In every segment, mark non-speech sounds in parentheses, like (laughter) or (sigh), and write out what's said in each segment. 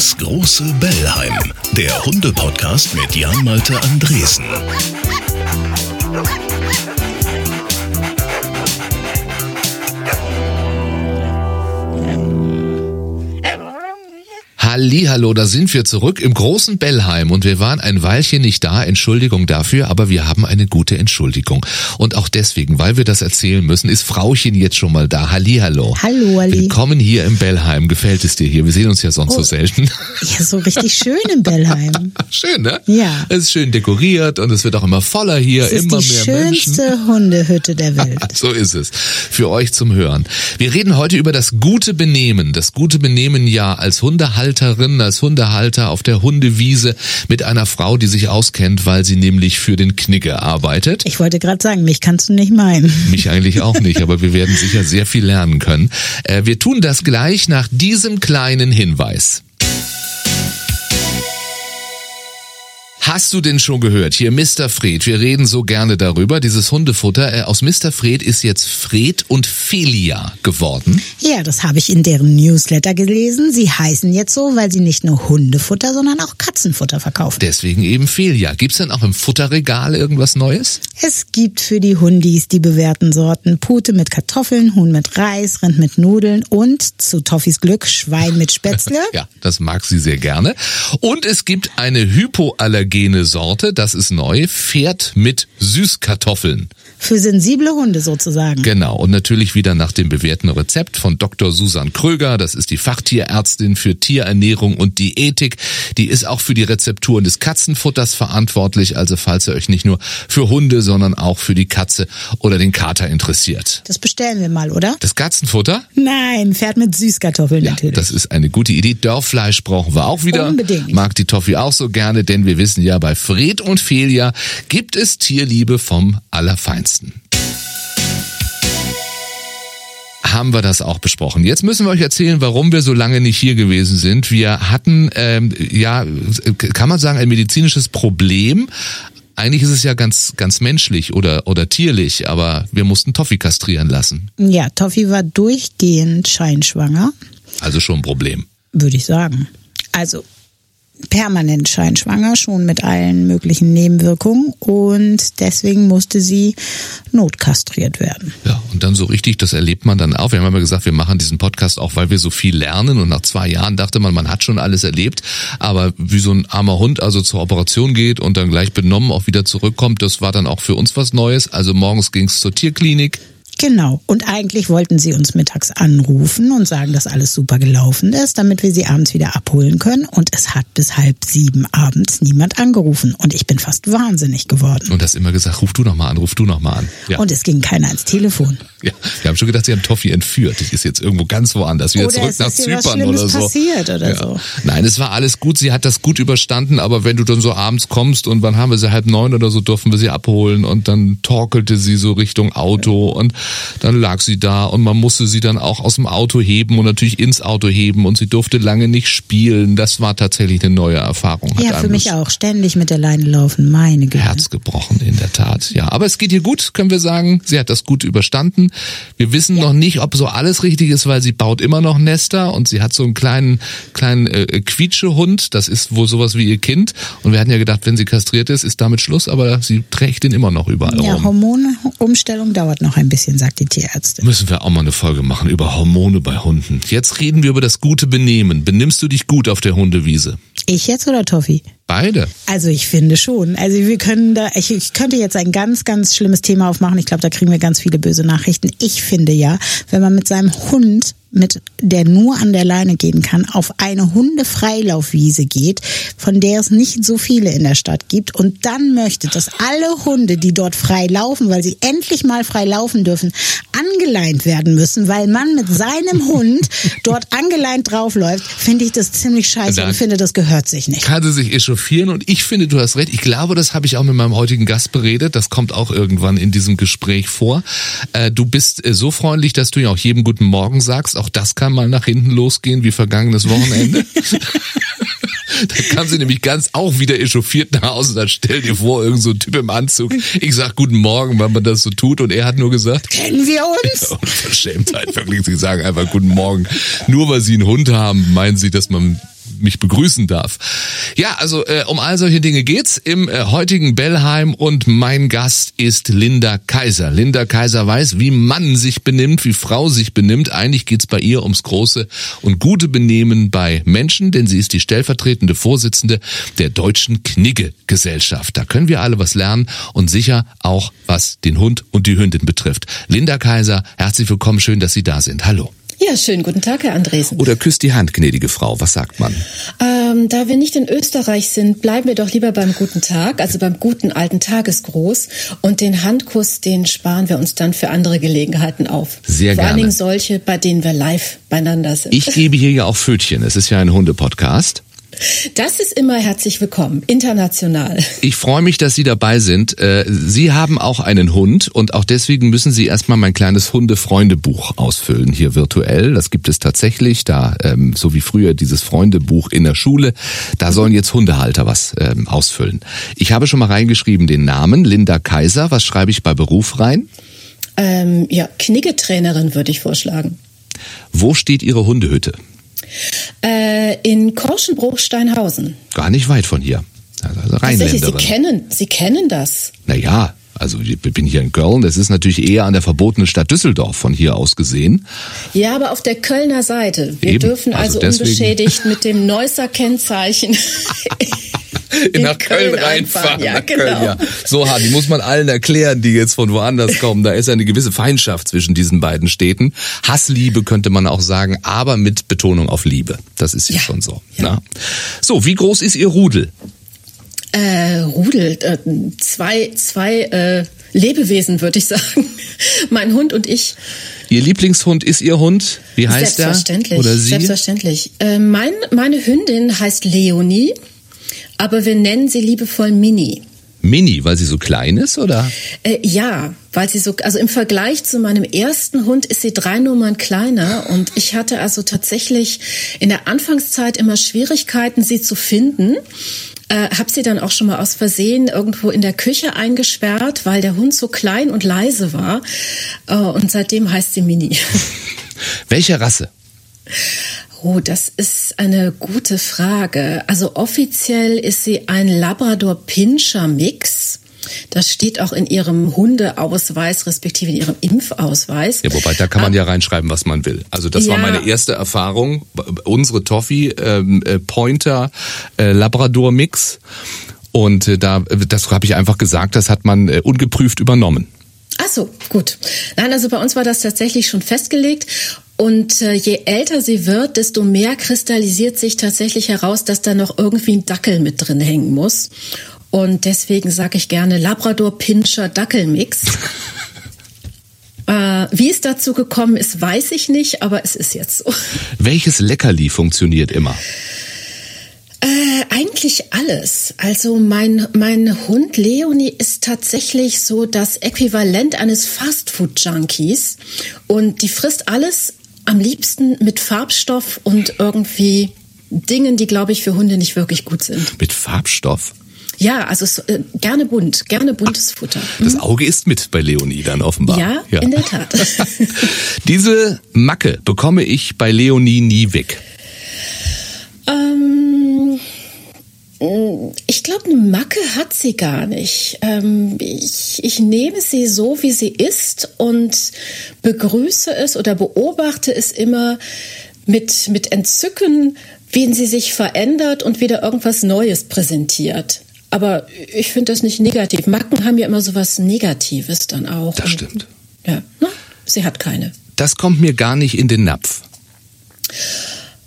Das große Bellheim, der Hunde-Podcast mit Jan-Malte Andresen. Hallihallo, da sind wir zurück im großen Bellheim und wir waren ein Weilchen nicht da, Entschuldigung dafür, aber wir haben eine gute Entschuldigung. Und auch deswegen, weil wir das erzählen müssen, ist Frauchen jetzt schon mal da. Hallihallo. Hallo, Ali. Willkommen hier im Bellheim. Gefällt es dir hier? Wir sehen uns ja sonst Oh. so selten. Ja, so richtig schön im Bellheim. (laughs) Schön, ne? Ja. Es ist schön dekoriert und es wird auch immer voller hier, Es ist immer die mehr Menschen. schönste Hundehütte der (laughs) Welt. So ist es. Für euch zum Hören. Wir reden heute über das gute Benehmen. Das gute Benehmen ja als Hundehalterin, als Hundehalter auf der Hundewiese mit einer Frau, die sich auskennt, weil sie nämlich für den Knigge arbeitet. Ich wollte gerade sagen, mich kannst du nicht meinen. Mich eigentlich auch nicht, aber wir werden sicher sehr viel lernen können. Äh, wir tun das gleich nach diesem kleinen Hinweis. Hast du denn schon gehört? Hier Mr. Fred, wir reden so gerne darüber. Dieses Hundefutter äh, aus Mr. Fred ist jetzt Fred und Felia geworden. Ja, das habe ich in deren Newsletter gelesen. Sie heißen jetzt so, weil sie nicht nur Hundefutter, sondern auch Katzenfutter verkaufen. Deswegen eben Felia. Gibt's denn auch im Futterregal irgendwas Neues? Es gibt für die Hundis die bewährten Sorten Pute mit Kartoffeln, Huhn mit Reis, Rind mit Nudeln und zu Toffis Glück Schwein mit Spätzle. (laughs) Ja, das mag sie sehr gerne. Und es gibt eine hypoallergene Sorte, das ist neu, Pferd mit Süßkartoffeln. Für sensible Hunde sozusagen. Genau, und natürlich wieder nach dem bewährten Rezept von Dr. Susan Kröger. Das ist die Fachtierärztin für Tierernährung und Diätik. Die ist auch für die Rezepturen des Katzenfutters verantwortlich. Also falls ihr euch nicht nur für Hunde, sondern auch für die Katze oder den Kater interessiert. Das bestellen wir mal, oder? Das Katzenfutter? Nein, Pferd mit Süßkartoffeln Ja, natürlich. das ist eine gute Idee. Dörrfleisch brauchen wir auch wieder. Unbedingt. Mag die Toffi auch so gerne, denn wir wissen ja, bei Fred und Felia gibt es Tierliebe vom Allerfeinsten. haben wir das auch besprochen. Jetzt müssen wir euch erzählen, warum wir so lange nicht hier gewesen sind. Wir hatten, ähm, ja, kann man sagen, ein medizinisches Problem. Eigentlich ist es ja ganz, ganz menschlich oder, oder tierlich, aber wir mussten Toffi kastrieren lassen. Ja, Toffi war durchgehend scheinschwanger, Also schon ein Problem. würde ich sagen. Also permanent scheinschwanger, schon mit allen möglichen Nebenwirkungen und deswegen musste sie notkastriert werden. Ja, und dann so richtig, das erlebt man dann auch. Wir haben immer gesagt, wir machen diesen Podcast auch, weil wir so viel lernen und nach zwei Jahren dachte man, man hat schon alles erlebt, aber wie so ein armer Hund also zur Operation geht und dann gleich benommen auch wieder zurückkommt, das war dann auch für uns was Neues. Also morgens ging's zur Tierklinik. Genau. Und eigentlich wollten sie uns mittags anrufen und sagen, dass alles super gelaufen ist, damit wir sie abends wieder abholen können. Und es hat bis halb sieben abends niemand angerufen. Und ich bin fast wahnsinnig geworden. Und hast immer gesagt, ruf du noch mal an, ruf du noch mal an. Ja. Und es ging keiner ans Telefon. ja, wir haben schon gedacht, sie haben Toffi entführt. Die ist jetzt irgendwo ganz woanders, wieder Oder zurück nach Zypern oder so. passiert oder so. Nein, es war alles gut. Sie hat das gut überstanden, aber wenn du dann so abends kommst und wann haben wir sie halb neun oder so, durften wir sie abholen und dann torkelte sie so Richtung Auto und dann lag sie da und man musste sie dann auch aus dem Auto heben und natürlich ins Auto heben und sie durfte lange nicht spielen. Das war tatsächlich eine neue Erfahrung. Hat Ja, für mich auch. Ständig mit der Leine laufen. Meine Güte. Herz gebrochen, in der Tat. Ja, aber es geht ihr gut, können wir sagen. Sie hat das gut überstanden. Wir wissen noch nicht, ob so alles richtig ist, weil sie baut immer noch Nester und sie hat so einen kleinen, kleinen äh, Quietschehund. Das ist wohl sowas wie ihr Kind. Und wir hatten ja gedacht, wenn sie kastriert ist, ist damit Schluss, aber sie trägt ihn immer noch überall Ja, rum. Hormonumstellung dauert noch ein bisschen, sagt die Tierärztin. Müssen wir auch mal eine Folge machen über Hormone bei Hunden. Jetzt reden wir über das gute Benehmen. Benimmst du dich gut auf der Hundewiese? Ich jetzt oder Toffi? Beide. Also ich finde schon. Also wir können da, ich, ich könnte jetzt ein ganz, ganz schlimmes Thema aufmachen. Ich glaube, da kriegen wir ganz viele böse Nachrichten. Ich finde ja, wenn man mit seinem Hund, mit der nur an der Leine gehen kann, auf eine Hundefreilaufwiese geht, von der es nicht so viele in der Stadt gibt und dann möchte, dass alle Hunde, die dort frei laufen, weil sie endlich mal frei laufen dürfen, angeleint werden müssen, weil man mit seinem Hund (laughs) dort angeleint draufläuft, finde ich das ziemlich scheiße Da- und finde, das gehört sich nicht. kann sie sich echauffieren und ich finde, du hast recht. Ich glaube, das habe ich auch mit meinem heutigen Gast beredet. Das kommt auch irgendwann in diesem Gespräch vor. Äh, du bist äh, so freundlich, dass du ja auch jedem guten Morgen sagst. Auch das kann mal nach hinten losgehen wie vergangenes Wochenende. (laughs) Da kam sie nämlich ganz auch wieder echauffiert nach Hause. Dann stell dir vor, irgend so ein Typ im Anzug. Ich sag guten Morgen, wenn man das so tut. Und er hat nur gesagt, Kennen wir uns? Unverschämtheit, wirklich. Sie sagen einfach guten Morgen. Nur weil sie einen Hund haben, meinen sie, dass man mich begrüßen darf. Ja, also äh, um all solche Dinge geht's im äh, heutigen Bellheim und mein Gast ist Linda Kaiser. Linda Kaiser weiß, wie Mann sich benimmt, wie Frau sich benimmt. Eigentlich geht's bei ihr ums große und gute Benehmen bei Menschen, denn sie ist die stellvertretende Vorsitzende der Deutschen Knigge-Gesellschaft. Da können wir alle was lernen und sicher auch was den Hund und die Hündin betrifft. Linda Kaiser, herzlich willkommen, schön, dass Sie da sind. Hallo. Ja, schönen guten Tag, Herr Andresen. Oder küsst die Hand, gnädige Frau. Was sagt man? Ähm, da wir nicht in Österreich sind, bleiben wir doch lieber beim guten Tag, also beim guten alten Tagesgruß. Und den Handkuss, den sparen wir uns dann für andere Gelegenheiten auf. Sehr Vor gerne. allen Dingen solche, bei denen wir live beieinander sind. Ich gebe hier ja auch Pfötchen. Es ist ja ein Hundepodcast. Das ist immer herzlich willkommen, international. Ich freue mich, dass Sie dabei sind. Äh, Sie haben auch einen Hund und auch deswegen müssen Sie erstmal mein kleines Hunde-Freundebuch ausfüllen hier virtuell. Das gibt es tatsächlich, da ähm, so wie früher dieses Freundebuch in der Schule. Da sollen jetzt Hundehalter was ähm, ausfüllen. Ich habe schon mal reingeschrieben den Namen Linda Kaiser. Was schreibe ich bei Beruf rein? Ähm, ja, Kniggetrainerin würde ich vorschlagen. Wo steht Ihre Hundehütte? Äh, in Korschenbruch-Steinhausen. Gar nicht weit von hier. Also Tatsächlich, Sie kennen, Sie kennen das. Naja, also ich bin hier in Köln. Das ist natürlich eher an der verbotenen Stadt Düsseldorf von hier aus gesehen. Ja, aber auf der Kölner Seite. Wir Eben, dürfen also also, unbeschädigt mit dem Neusser Kennzeichen (laughs) (laughs) (laughs) in nach Köln, reinfahren. Ja, nach genau. Köln, ja. So hart, die muss man allen erklären, die jetzt von woanders kommen. Da ist eine gewisse Feindschaft zwischen diesen beiden Städten. Hassliebe könnte man auch sagen, aber mit Betonung auf Liebe. Das ist ja, Ja, schon so. ja. Na? So, wie groß ist Ihr Rudel? Äh, Rudel, äh, zwei, zwei äh, Lebewesen, würde ich sagen. (laughs) mein Hund und ich. Ihr Lieblingshund ist Ihr Hund? Wie heißt er? Selbstverständlich. Oder sie? Selbstverständlich. Äh, mein, meine Hündin heißt Leonie, aber wir nennen sie liebevoll Mini. Mini, weil sie so klein ist, oder? Äh, ja, weil sie so, also im Vergleich zu meinem ersten Hund ist sie drei Nummern kleiner und ich hatte also tatsächlich in der Anfangszeit immer Schwierigkeiten, sie zu finden. Äh, hab sie dann auch schon mal aus Versehen irgendwo in der Küche eingesperrt, weil der Hund so klein und leise war. Äh, und seitdem heißt sie Mini. (laughs) Welche Rasse? Oh, das ist eine gute Frage. Also offiziell ist sie ein Labrador-Pinscher-Mix. Das steht auch in ihrem Hundeausweis, respektive in ihrem Impfausweis. Ja, wobei da kann man ja reinschreiben, was man will. Also das war Ja. meine erste Erfahrung. Unsere Toffee ähm, äh, Pointer äh, Labrador Mix und äh, da das habe ich einfach gesagt, das hat man äh, ungeprüft übernommen. So, gut. Nein, also bei uns war das tatsächlich schon festgelegt. Und äh, je älter sie wird, desto mehr kristallisiert sich tatsächlich heraus, dass da noch irgendwie ein Dackel mit drin hängen muss. Und deswegen sage ich gerne Labrador-Pinscher-Dackel-Mix. (laughs) äh, wie es dazu gekommen ist, weiß ich nicht, aber es ist jetzt so. Welches Leckerli funktioniert immer? Äh, eigentlich alles. Also mein, mein Hund Leonie ist tatsächlich so das Äquivalent eines Fastfood-Junkies. Und die frisst alles am liebsten mit Farbstoff und irgendwie Dingen, die, glaube ich, für Hunde nicht wirklich gut sind. Mit Farbstoff. Ja, also äh, gerne bunt, gerne buntes Futter. Das Auge ist mit bei Leonie dann offenbar. Ja, in der Tat. (laughs) (laughs) Diese Macke bekomme ich bei Leonie nie weg. Ähm, ich glaube, eine Macke hat sie gar nicht. Ähm, ich, ich nehme sie so, wie sie ist und begrüße es oder beobachte es immer mit, mit Entzücken, wie sie sich verändert und wieder irgendwas Neues präsentiert. Aber ich finde das nicht negativ. Macken haben ja immer so was Negatives dann auch. Das stimmt. Ja, na, sie hat keine. Das kommt mir gar nicht in den Napf.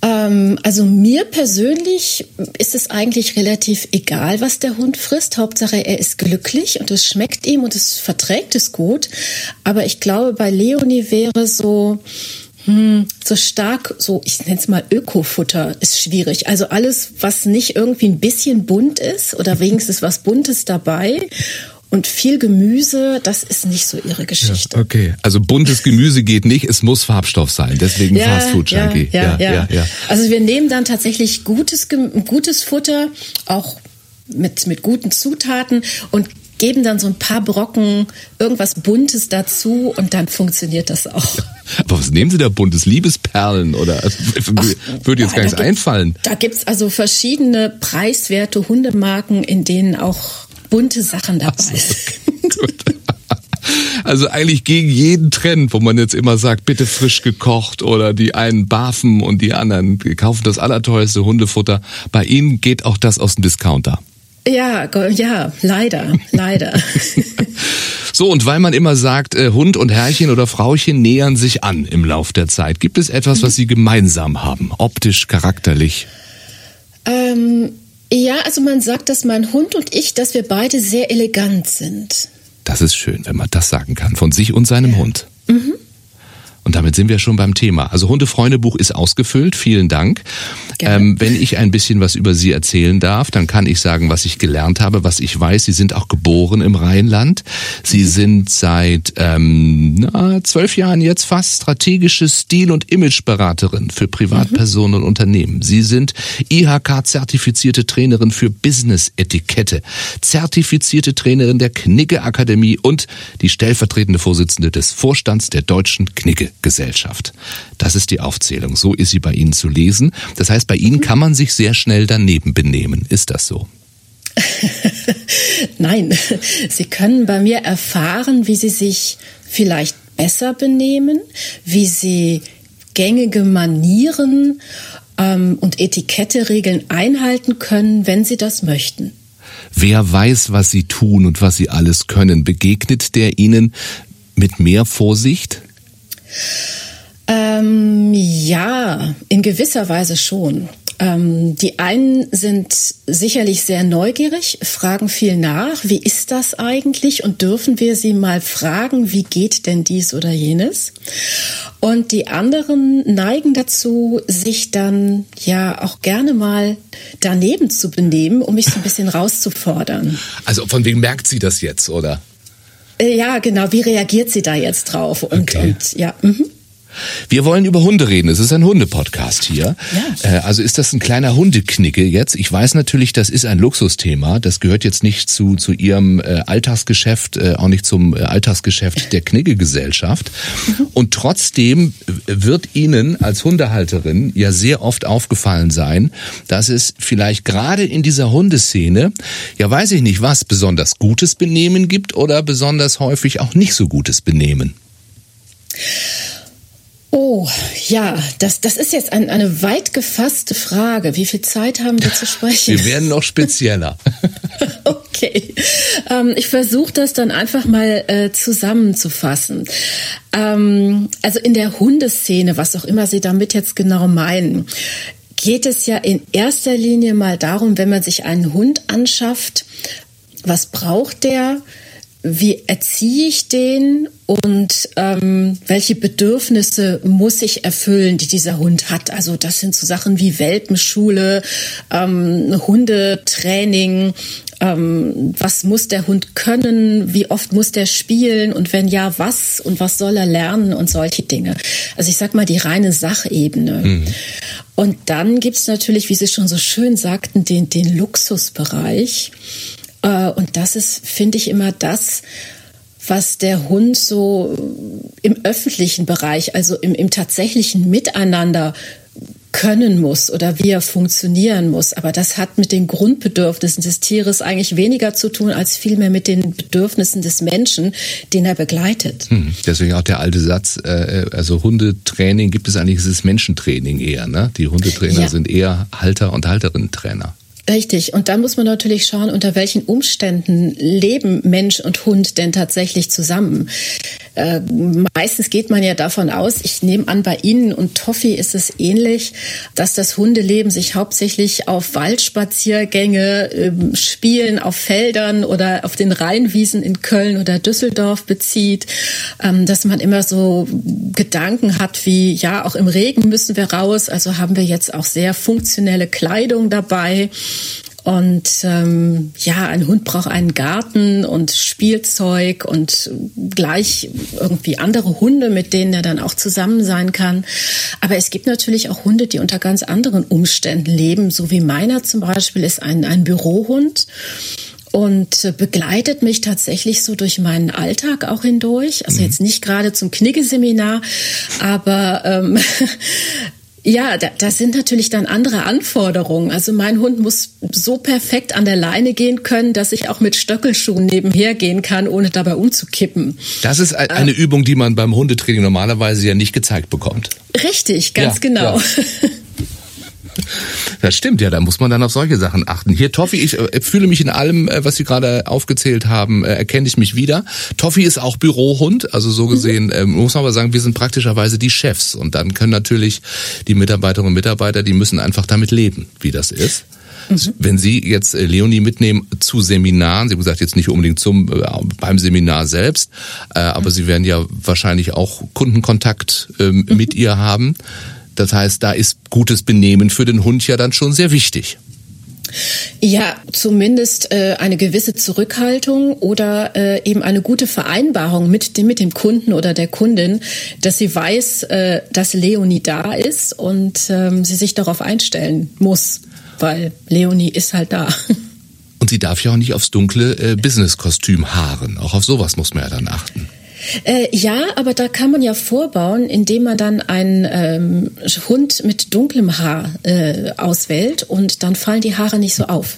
Ähm, also mir persönlich ist es eigentlich relativ egal, was der Hund frisst. Hauptsache, er ist glücklich und es schmeckt ihm und es verträgt es gut. Aber ich glaube, bei Leonie wäre so, hm, so stark, so ich nenne es mal Ökofutter, ist schwierig. Also alles, was nicht irgendwie ein bisschen bunt ist oder wenigstens was Buntes dabei. Und viel Gemüse, das ist nicht so ihre Geschichte. Okay. Also buntes Gemüse geht nicht, es muss Farbstoff sein. Deswegen Fastfood Junkie. Ja, ja, ja, Also wir nehmen dann tatsächlich gutes, gutes Futter, auch mit, mit guten Zutaten und geben dann so ein paar Brocken irgendwas Buntes dazu und dann funktioniert das auch. Aber was nehmen Sie da buntes? Liebesperlen oder also, würde jetzt gar nichts einfallen. Da gibt's also verschiedene preiswerte Hundemarken, in denen auch bunte Sachen dabei sind. (laughs) Also eigentlich gegen jeden Trend, wo man jetzt immer sagt, bitte frisch gekocht oder die einen barfen und die anderen kaufen das allerteuerste Hundefutter. Bei Ihnen geht auch das aus dem Discounter. Ja, ja, leider, leider. (laughs) so, und weil man immer sagt, äh, Hund und Herrchen oder Frauchen nähern sich an im Lauf der Zeit, gibt es etwas, was Sie gemeinsam haben, optisch, charakterlich? Ähm, also man sagt, dass mein Hund und ich, dass wir beide sehr elegant sind. Das ist schön, wenn man das sagen kann, von sich und seinem ja. Hund. Und damit sind wir schon beim Thema. Also Hundefreundebuch ist ausgefüllt. Vielen Dank. Ähm, wenn ich ein bisschen was über Sie erzählen darf, dann kann ich sagen, was ich gelernt habe, was ich weiß. Sie sind auch geboren im Rheinland. Sie mhm. sind seit ähm, na, zwölf Jahren jetzt fast strategische Stil- und Imageberaterin für Privatpersonen mhm. und Unternehmen. Sie sind IHK-zertifizierte Trainerin für Business-Etikette, zertifizierte Trainerin der Knigge Akademie und die stellvertretende Vorsitzende des Vorstands der Deutschen Knigge Gesellschaft. Das ist die Aufzählung. So ist sie bei Ihnen zu lesen. Das heißt, bei Ihnen kann man sich sehr schnell daneben benehmen. Ist das so? (laughs) Nein, Sie können bei mir erfahren, wie Sie sich vielleicht besser benehmen, wie Sie gängige Manieren ähm, und Etiketteregeln einhalten können, wenn Sie das möchten. Wer weiß, was Sie tun und was Sie alles können, begegnet der Ihnen mit mehr Vorsicht? Ähm, ja, in gewisser Weise schon. Ähm, die einen sind sicherlich sehr neugierig, fragen viel nach, wie ist das eigentlich und dürfen wir sie mal fragen, wie geht denn dies oder jenes? Und die anderen neigen dazu, sich dann ja auch gerne mal daneben zu benehmen, um mich so ein bisschen rauszufordern. Also von wem merkt sie das jetzt, oder? Äh, ja, genau. Wie reagiert sie da jetzt drauf? Und, okay. und ja. Mhm. Wir wollen über Hunde reden. Es ist ein Hundepodcast hier. Ja. Äh, also ist das ein kleiner Hundeknicke jetzt? Ich weiß natürlich, das ist ein Luxusthema. Das gehört jetzt nicht zu, zu Ihrem äh, Alltagsgeschäft, äh, auch nicht zum Alltagsgeschäft der Knigge-Gesellschaft. Mhm. Und trotzdem wird Ihnen als Hundehalterin ja sehr oft aufgefallen sein, dass es vielleicht gerade in dieser Hundeszene, ja weiß ich nicht was, besonders gutes Benehmen gibt oder besonders häufig auch nicht so gutes Benehmen. Oh, ja, das, das ist jetzt ein, eine weit gefasste Frage. Wie viel Zeit haben wir zu sprechen? Wir werden noch spezieller. (laughs) okay. Ähm, ich versuche das dann einfach mal äh, zusammenzufassen. Ähm, also in der Hundeszene, was auch immer Sie damit jetzt genau meinen, geht es ja in erster Linie mal darum, wenn man sich einen Hund anschafft, was braucht der? Wie erziehe ich den und ähm, welche Bedürfnisse muss ich erfüllen, die dieser Hund hat. Also das sind so Sachen wie Welpenschule, ähm, Hundetraining, ähm, was muss der Hund können, wie oft muss der spielen und wenn ja, was und was soll er lernen und solche Dinge. Also ich sag mal die reine Sachebene. Mhm. Und dann gibt's natürlich, wie Sie schon so schön sagten, den, den Luxusbereich. Äh, und das ist, finde ich, immer das, was der Hund so im öffentlichen Bereich, also im, im tatsächlichen Miteinander können muss oder wie er funktionieren muss. Aber das hat mit den Grundbedürfnissen des Tieres eigentlich weniger zu tun, als vielmehr mit den Bedürfnissen des Menschen, den er begleitet. Hm, deswegen auch der alte Satz, äh, also Hundetraining gibt es eigentlich, es ist Menschentraining eher. Ne? Die Hundetrainer ja. sind eher Halter- und Halterinnen-Trainer. Richtig. Und da muss man natürlich schauen, unter welchen Umständen leben Mensch und Hund denn tatsächlich zusammen. Äh, meistens geht man ja davon aus, ich nehme an, bei Ihnen und Toffi ist es ähnlich, dass das Hundeleben sich hauptsächlich auf Waldspaziergänge, äh, Spielen auf Feldern oder auf den Rheinwiesen in Köln oder Düsseldorf bezieht, ähm, dass man immer so Gedanken hat wie, ja, auch im Regen müssen wir raus, also haben wir jetzt auch sehr funktionelle Kleidung dabei. Und ähm, ja, ein Hund braucht einen Garten und Spielzeug und gleich irgendwie andere Hunde, mit denen er dann auch zusammen sein kann. Aber es gibt natürlich auch Hunde, die unter ganz anderen Umständen leben, so wie meiner zum Beispiel ist ein, ein Bürohund. und begleitet mich tatsächlich so durch meinen Alltag auch hindurch. Also mhm. jetzt nicht gerade zum Kniggeseminar, aber ähm, Ja, da, das sind natürlich dann andere Anforderungen. Also mein Hund muss so perfekt an der Leine gehen können, dass ich auch mit Stöckelschuhen nebenher gehen kann, ohne dabei umzukippen. Das ist eine äh, Übung, die man beim Hundetraining normalerweise ja nicht gezeigt bekommt. Richtig, ganz ja, genau. Ja. (laughs) Das stimmt, ja, da muss man dann auf solche Sachen achten. Hier, Toffi, ich äh, fühle mich in allem, äh, was Sie gerade aufgezählt haben, äh, erkenne ich mich wieder. Toffi ist auch Bürohund, also so gesehen mhm. muss man aber sagen, wir sind praktischerweise die Chefs. Und dann können natürlich die Mitarbeiterinnen und Mitarbeiter, die müssen einfach damit leben, wie das ist. Mhm. Wenn Sie jetzt Leonie mitnehmen zu Seminaren, Sie haben gesagt, jetzt nicht unbedingt zum beim Seminar selbst, aber mhm. Sie werden ja wahrscheinlich auch Kundenkontakt ähm, mhm. mit ihr haben. Das heißt, da ist gutes Benehmen für den Hund ja dann schon sehr wichtig. Ja, zumindest äh, eine gewisse Zurückhaltung oder äh, eben eine gute Vereinbarung mit dem, mit dem Kunden oder der Kundin, dass sie weiß, äh, dass Leonie da ist und ähm, sie sich darauf einstellen muss, weil Leonie ist halt da. Und sie darf ja auch nicht aufs dunkle äh, Business-Kostüm haaren. Auch auf sowas muss man ja dann achten. Äh, ja, aber da kann man ja vorbauen, indem man dann einen ähm, Hund mit dunklem Haar äh, auswählt und dann fallen die Haare nicht so auf.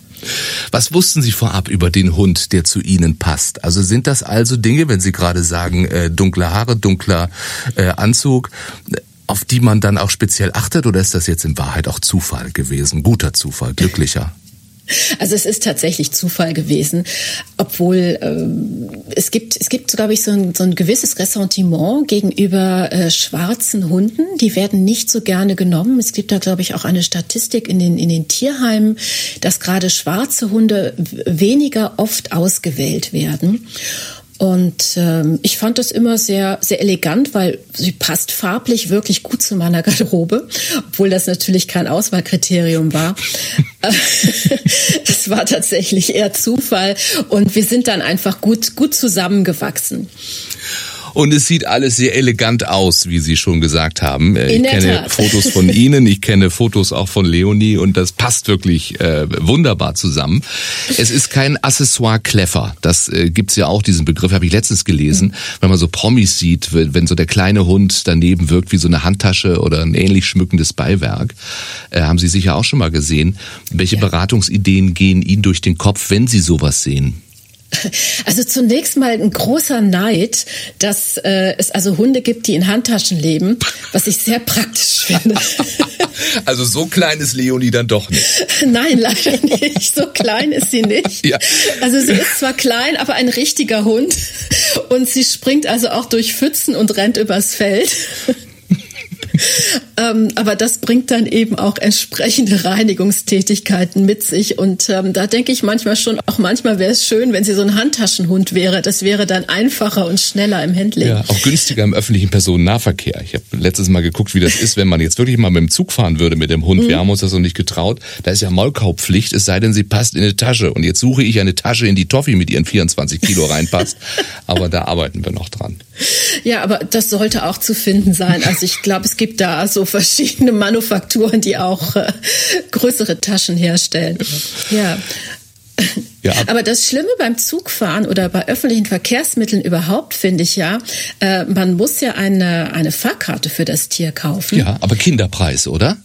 Was wussten Sie vorab über den Hund, der zu Ihnen passt? Also sind das also Dinge, wenn Sie gerade sagen, äh, dunkle Haare, dunkler äh, Anzug, auf die man dann auch speziell achtet oder ist das jetzt in Wahrheit auch Zufall gewesen? Guter Zufall, glücklicher? Also es ist tatsächlich Zufall gewesen, obwohl ähm, es gibt es gibt, glaube ich, so ein, so ein gewisses Ressentiment gegenüber äh, schwarzen Hunden. Die werden nicht so gerne genommen. Es gibt da, glaube ich, auch eine Statistik in den in den Tierheimen, dass gerade schwarze Hunde weniger oft ausgewählt werden. Und ähm, ich fand das immer sehr, sehr elegant, weil sie passt farblich wirklich gut zu meiner Garderobe, obwohl das natürlich kein Auswahlkriterium war. (laughs) (laughs) es war tatsächlich eher Zufall und wir sind dann einfach gut, gut zusammengewachsen. Und es sieht alles sehr elegant aus, wie Sie schon gesagt haben. Äh, In ich kenne Tat. Fotos von (laughs) Ihnen, ich kenne Fotos auch von Leonie und das passt wirklich äh, wunderbar zusammen. Es ist kein Accessoire Kleffer. Das äh, gibt's ja auch, diesen Begriff habe ich letztens gelesen. Mhm. Wenn man so Promis sieht, wenn so der kleine Hund daneben wirkt wie so eine Handtasche oder ein ähnlich schmückendes Beiwerk, äh, haben Sie sicher auch schon mal gesehen. Welche ja. Beratungsideen gehen Ihnen durch den Kopf, wenn Sie sowas sehen? Also zunächst mal ein großer Neid, dass äh, es also Hunde gibt, die in Handtaschen leben, was ich sehr praktisch finde. (laughs) Also so klein ist Leonie dann doch nicht. (laughs) Nein, leider nicht. So klein ist sie nicht. Ja. Also sie ist zwar klein, aber ein richtiger Hund. Und sie springt also auch durch Pfützen und rennt übers Feld. Ähm, aber das bringt dann eben auch entsprechende Reinigungstätigkeiten mit sich. Und ähm, da denke ich manchmal schon, auch manchmal wäre es schön, wenn sie so ein Handtaschenhund wäre. Das wäre dann einfacher und schneller im Handling. Ja, auch günstiger im öffentlichen Personennahverkehr. Ich habe letztes Mal geguckt, wie das ist, wenn man jetzt wirklich mal mit dem Zug fahren würde mit dem Hund. Mhm. Wir haben uns das noch nicht getraut. Da ist ja Maulkaubpflicht, es sei denn, sie passt in eine Tasche. Und jetzt suche ich eine Tasche, in die Toffee mit ihren 24 Kilo reinpasst. (laughs) aber da arbeiten wir noch dran. Ja, aber das sollte auch zu finden sein. Also ich glaube, es gibt da so verschiedene Manufakturen, die auch äh, größere Taschen herstellen. Ja. Ja. Aber das Schlimme beim Zugfahren oder bei öffentlichen Verkehrsmitteln überhaupt finde ich ja, äh, man muss ja eine, eine Fahrkarte für das Tier kaufen. Ja, aber Kinderpreis, oder?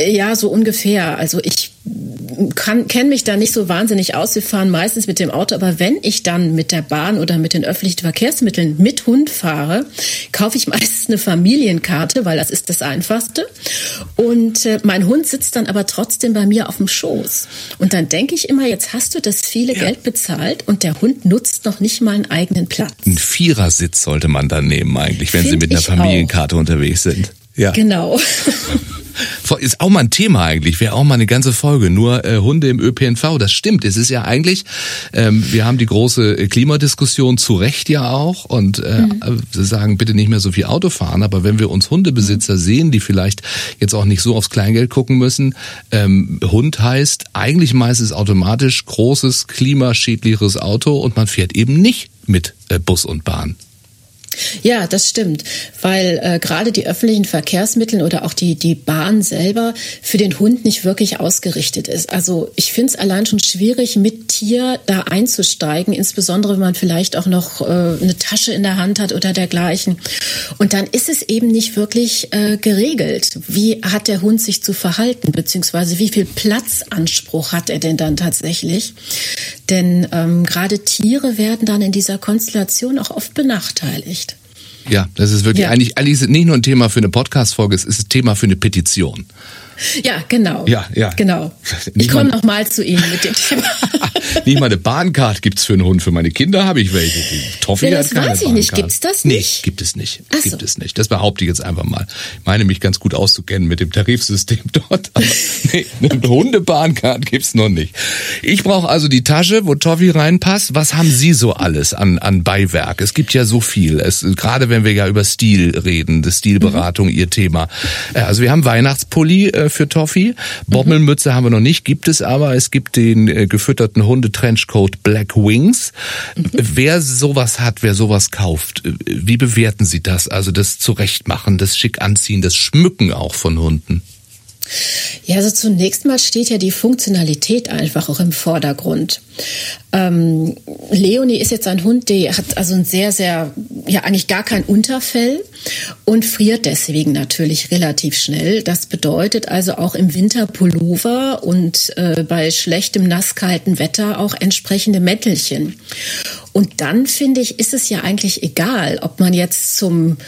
Ja, so ungefähr. Also ich kenne mich da nicht so wahnsinnig aus. Wir fahren meistens mit dem Auto, aber wenn ich dann mit der Bahn oder mit den öffentlichen Verkehrsmitteln mit Hund fahre, kaufe ich (laughs) meistens eine Familienkarte, weil das ist das Einfachste. Und äh, mein Hund sitzt dann aber trotzdem bei mir auf dem Schoß. Und dann denke ich immer, jetzt hast du das viele ja. Geld bezahlt und der Hund nutzt noch nicht mal einen eigenen Platz. Ein Vierersitz sollte man dann nehmen eigentlich, wenn Find Sie mit einer Familienkarte auch. unterwegs sind. Ja. Genau. Ist auch mal ein Thema eigentlich, wäre auch mal eine ganze Folge. Nur äh, Hunde im ÖPNV, das stimmt. Es ist ja eigentlich, ähm, wir haben die große Klimadiskussion zu Recht ja auch und äh, mhm. sagen bitte nicht mehr so viel Auto fahren. Aber wenn wir uns Hundebesitzer mhm. sehen, die vielleicht jetzt auch nicht so aufs Kleingeld gucken müssen, ähm, Hund heißt eigentlich meistens automatisch großes klimaschädlicheres Auto und man fährt eben nicht mit äh, Bus und Bahn. Ja, das stimmt, weil äh, gerade die öffentlichen Verkehrsmittel oder auch die, die Bahn selber für den Hund nicht wirklich ausgerichtet ist. Also ich finde es allein schon schwierig, mit Tier da einzusteigen, insbesondere wenn man vielleicht auch noch äh, eine Tasche in der Hand hat oder dergleichen. Und dann ist es eben nicht wirklich äh, geregelt. Wie hat der Hund sich zu verhalten, beziehungsweise wie viel Platzanspruch hat er denn dann tatsächlich? Denn ähm, gerade Tiere werden dann in dieser Konstellation auch oft benachteiligt. Ja, das ist wirklich ja. eigentlich, eigentlich ist es nicht nur ein Thema für eine Podcast-Folge, es ist ein Thema für eine Petition. Ja, genau. Ja, ja. Genau. Ich komme noch mal zu Ihnen mit dem Thema. (laughs) nicht mal eine Bahncard gibt's für einen Hund. Für meine Kinder habe ich welche. Die Toffee ja, das hat keine weiß ich nicht. Gibt's das nicht? Nee, gibt es nicht. Ach gibt so. es nicht. Das behaupte ich jetzt einfach mal. Ich meine mich ganz gut auszukennen mit dem Tarifsystem (laughs) dort. Aber nee, eine Hundebahncard gibt's noch nicht. Ich brauche also die Tasche, wo Toffee reinpasst. Was haben Sie so alles an, an Beiwerk? Es gibt ja so viel. Es, gerade wenn wir ja über Stil reden, das Stilberatung, mhm. Ihr Thema. Äh, also wir haben Weihnachtspulli äh, für Toffee. Bommelmütze mhm. haben wir noch nicht, gibt es aber. Es gibt den äh, gefütterten Hundetrenchcoat Black Wings. Mhm. Wer sowas hat, wer sowas kauft, äh, wie bewerten Sie das? Also das Zurechtmachen, das Schick anziehen, das Schmücken auch von Hunden? Ja, also zunächst mal steht ja die Funktionalität einfach auch im Vordergrund. Ähm, Leonie ist jetzt ein Hund, der hat also ein sehr, sehr, ja eigentlich gar kein Unterfell und friert deswegen natürlich relativ schnell. Das bedeutet also auch im Winter Pullover und äh, bei schlechtem, nasskalten Wetter auch entsprechende Mäntelchen. Und dann finde ich, ist es ja eigentlich egal, ob man jetzt zum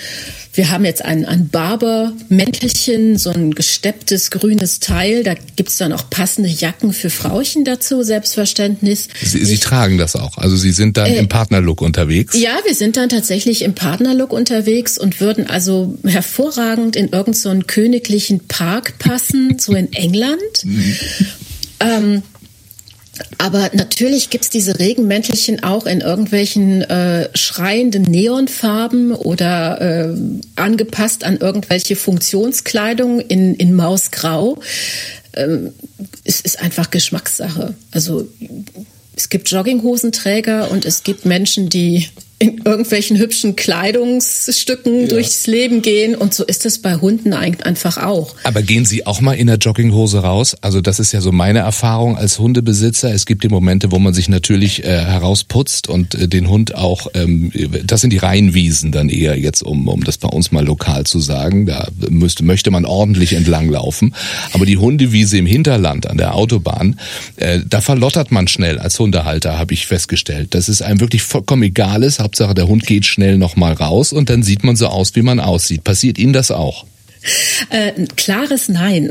wir haben jetzt ein, ein Barber-Mäntelchen, so ein gestepptes grünes Teil. Da gibt's dann auch passende Jacken für Frauchen dazu, selbstverständlich. Sie, Sie tragen das auch. Also Sie sind dann äh, im Partnerlook unterwegs? Ja, wir sind dann tatsächlich im Partnerlook unterwegs und würden also hervorragend in irgendeinen so königlichen Park passen, (laughs) so in England. Mhm. ähm, aber natürlich gibt's diese Regenmäntelchen auch in irgendwelchen äh, schreienden Neonfarben oder äh, angepasst an irgendwelche Funktionskleidung in, in Mausgrau. Ähm, es ist einfach Geschmackssache. Also es gibt Jogginghosenträger und es gibt Menschen, die in irgendwelchen hübschen Kleidungsstücken ja. durchs Leben gehen und so ist es bei Hunden einfach auch. Aber gehen Sie auch mal in der Jogginghose raus? Also das ist ja so meine Erfahrung als Hundebesitzer. Es gibt die Momente, wo man sich natürlich äh, herausputzt und äh, den Hund auch, ähm, das sind die Rheinwiesen dann eher jetzt, um, um das bei uns mal lokal zu sagen. Da müsste, möchte man ordentlich entlanglaufen. Aber die Hundewiese im Hinterland an der Autobahn, äh, da verlottert man schnell als Hundehalter, habe ich festgestellt. Das ist einem wirklich vollkommen egal ist Hauptsache, der Hund geht schnell nochmal raus und dann sieht man so aus, wie man aussieht. Passiert Ihnen das auch? Äh, ein klares Nein. (laughs)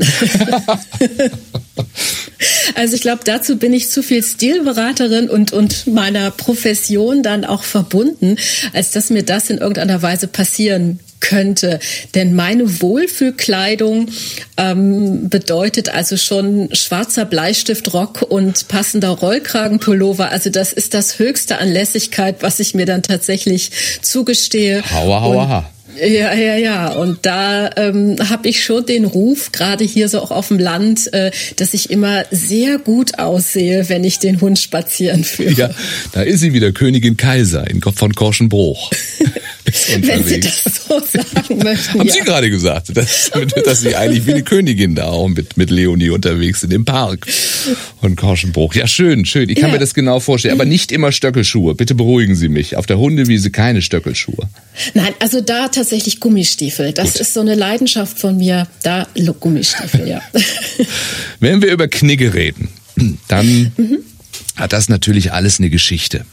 also ich glaube, dazu bin ich zu viel Stilberaterin und, und meiner Profession dann auch verbunden, als dass mir das in irgendeiner Weise passieren könnte. Denn meine Wohlfühlkleidung ähm, bedeutet also schon schwarzer Bleistiftrock und passender Rollkragenpullover. Also das ist das Höchste an Lässigkeit, was ich mir dann tatsächlich zugestehe. Hauer, hauer, ha. Ja, ja, ja. Und da ähm, habe ich schon den Ruf, gerade hier so auch auf dem Land, äh, dass ich immer sehr gut aussehe, wenn ich den Hund spazieren führe. Ja, da ist sie wieder, Königin Kaiser in, von Korschenbruch. (laughs) wenn Sie das so sagen möchten. Haben ja. Sie gerade gesagt, dass, dass Sie eigentlich wie eine Königin da auch mit, mit Leonie unterwegs sind im Park von Korschenbruch. Ja, schön, schön. Ich kann ja. mir das genau vorstellen. Aber nicht immer Stöckelschuhe. Bitte beruhigen Sie mich. Auf der Hundewiese keine Stöckelschuhe. Nein, also da tatsächlich Gummistiefel. Das Gut. ist so eine Leidenschaft von mir. Da Gummistiefel, ja. (laughs) Wenn wir über Knigge reden, dann mhm. hat das natürlich alles eine Geschichte.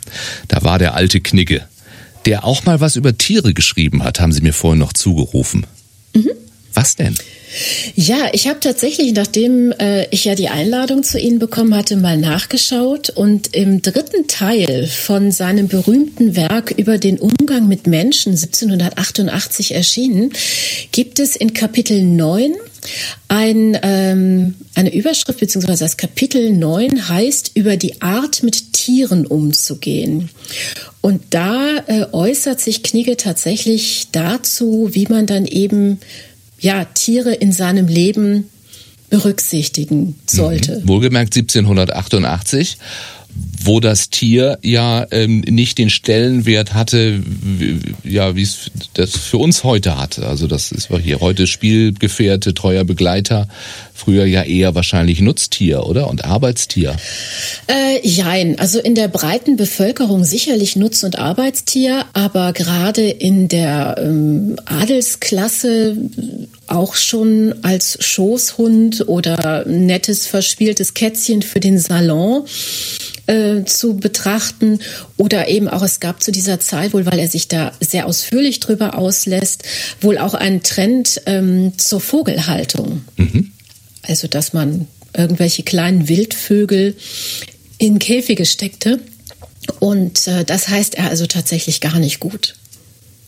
Da war der alte Knigge, der auch mal was über Tiere geschrieben hat, haben Sie mir vorhin noch zugerufen. Mhm. Was denn? Ja, ich habe tatsächlich, nachdem äh, ich ja die Einladung zu Ihnen bekommen hatte, mal nachgeschaut und im dritten Teil von seinem berühmten Werk über den Umgang mit Menschen 1788 erschienen, gibt es in Kapitel 9 ein, ähm, eine Überschrift, beziehungsweise das Kapitel 9 heißt, über die Art mit Tieren umzugehen. Und da äh, äußert sich Knigge tatsächlich dazu, wie man dann eben ja, Tiere in seinem Leben berücksichtigen sollte. Mhm. Wohlgemerkt 1788 wo das Tier ja ähm, nicht den Stellenwert hatte, ja, wie es das für uns heute hat. Also das ist hier heute Spielgefährte, treuer Begleiter, früher ja eher wahrscheinlich Nutztier, oder? Und Arbeitstier. Äh, jein, also in der breiten Bevölkerung sicherlich Nutz- und Arbeitstier, aber gerade in der ähm, Adelsklasse auch schon als Schoßhund oder nettes, verspieltes Kätzchen für den Salon äh, zu betrachten oder eben auch es gab zu dieser Zeit wohl, weil er sich da sehr ausführlich drüber auslässt, wohl auch einen Trend ähm, zur Vogelhaltung. Mhm. Also dass man irgendwelche kleinen Wildvögel in Käfige steckte. Und äh, das heißt er also tatsächlich gar nicht gut.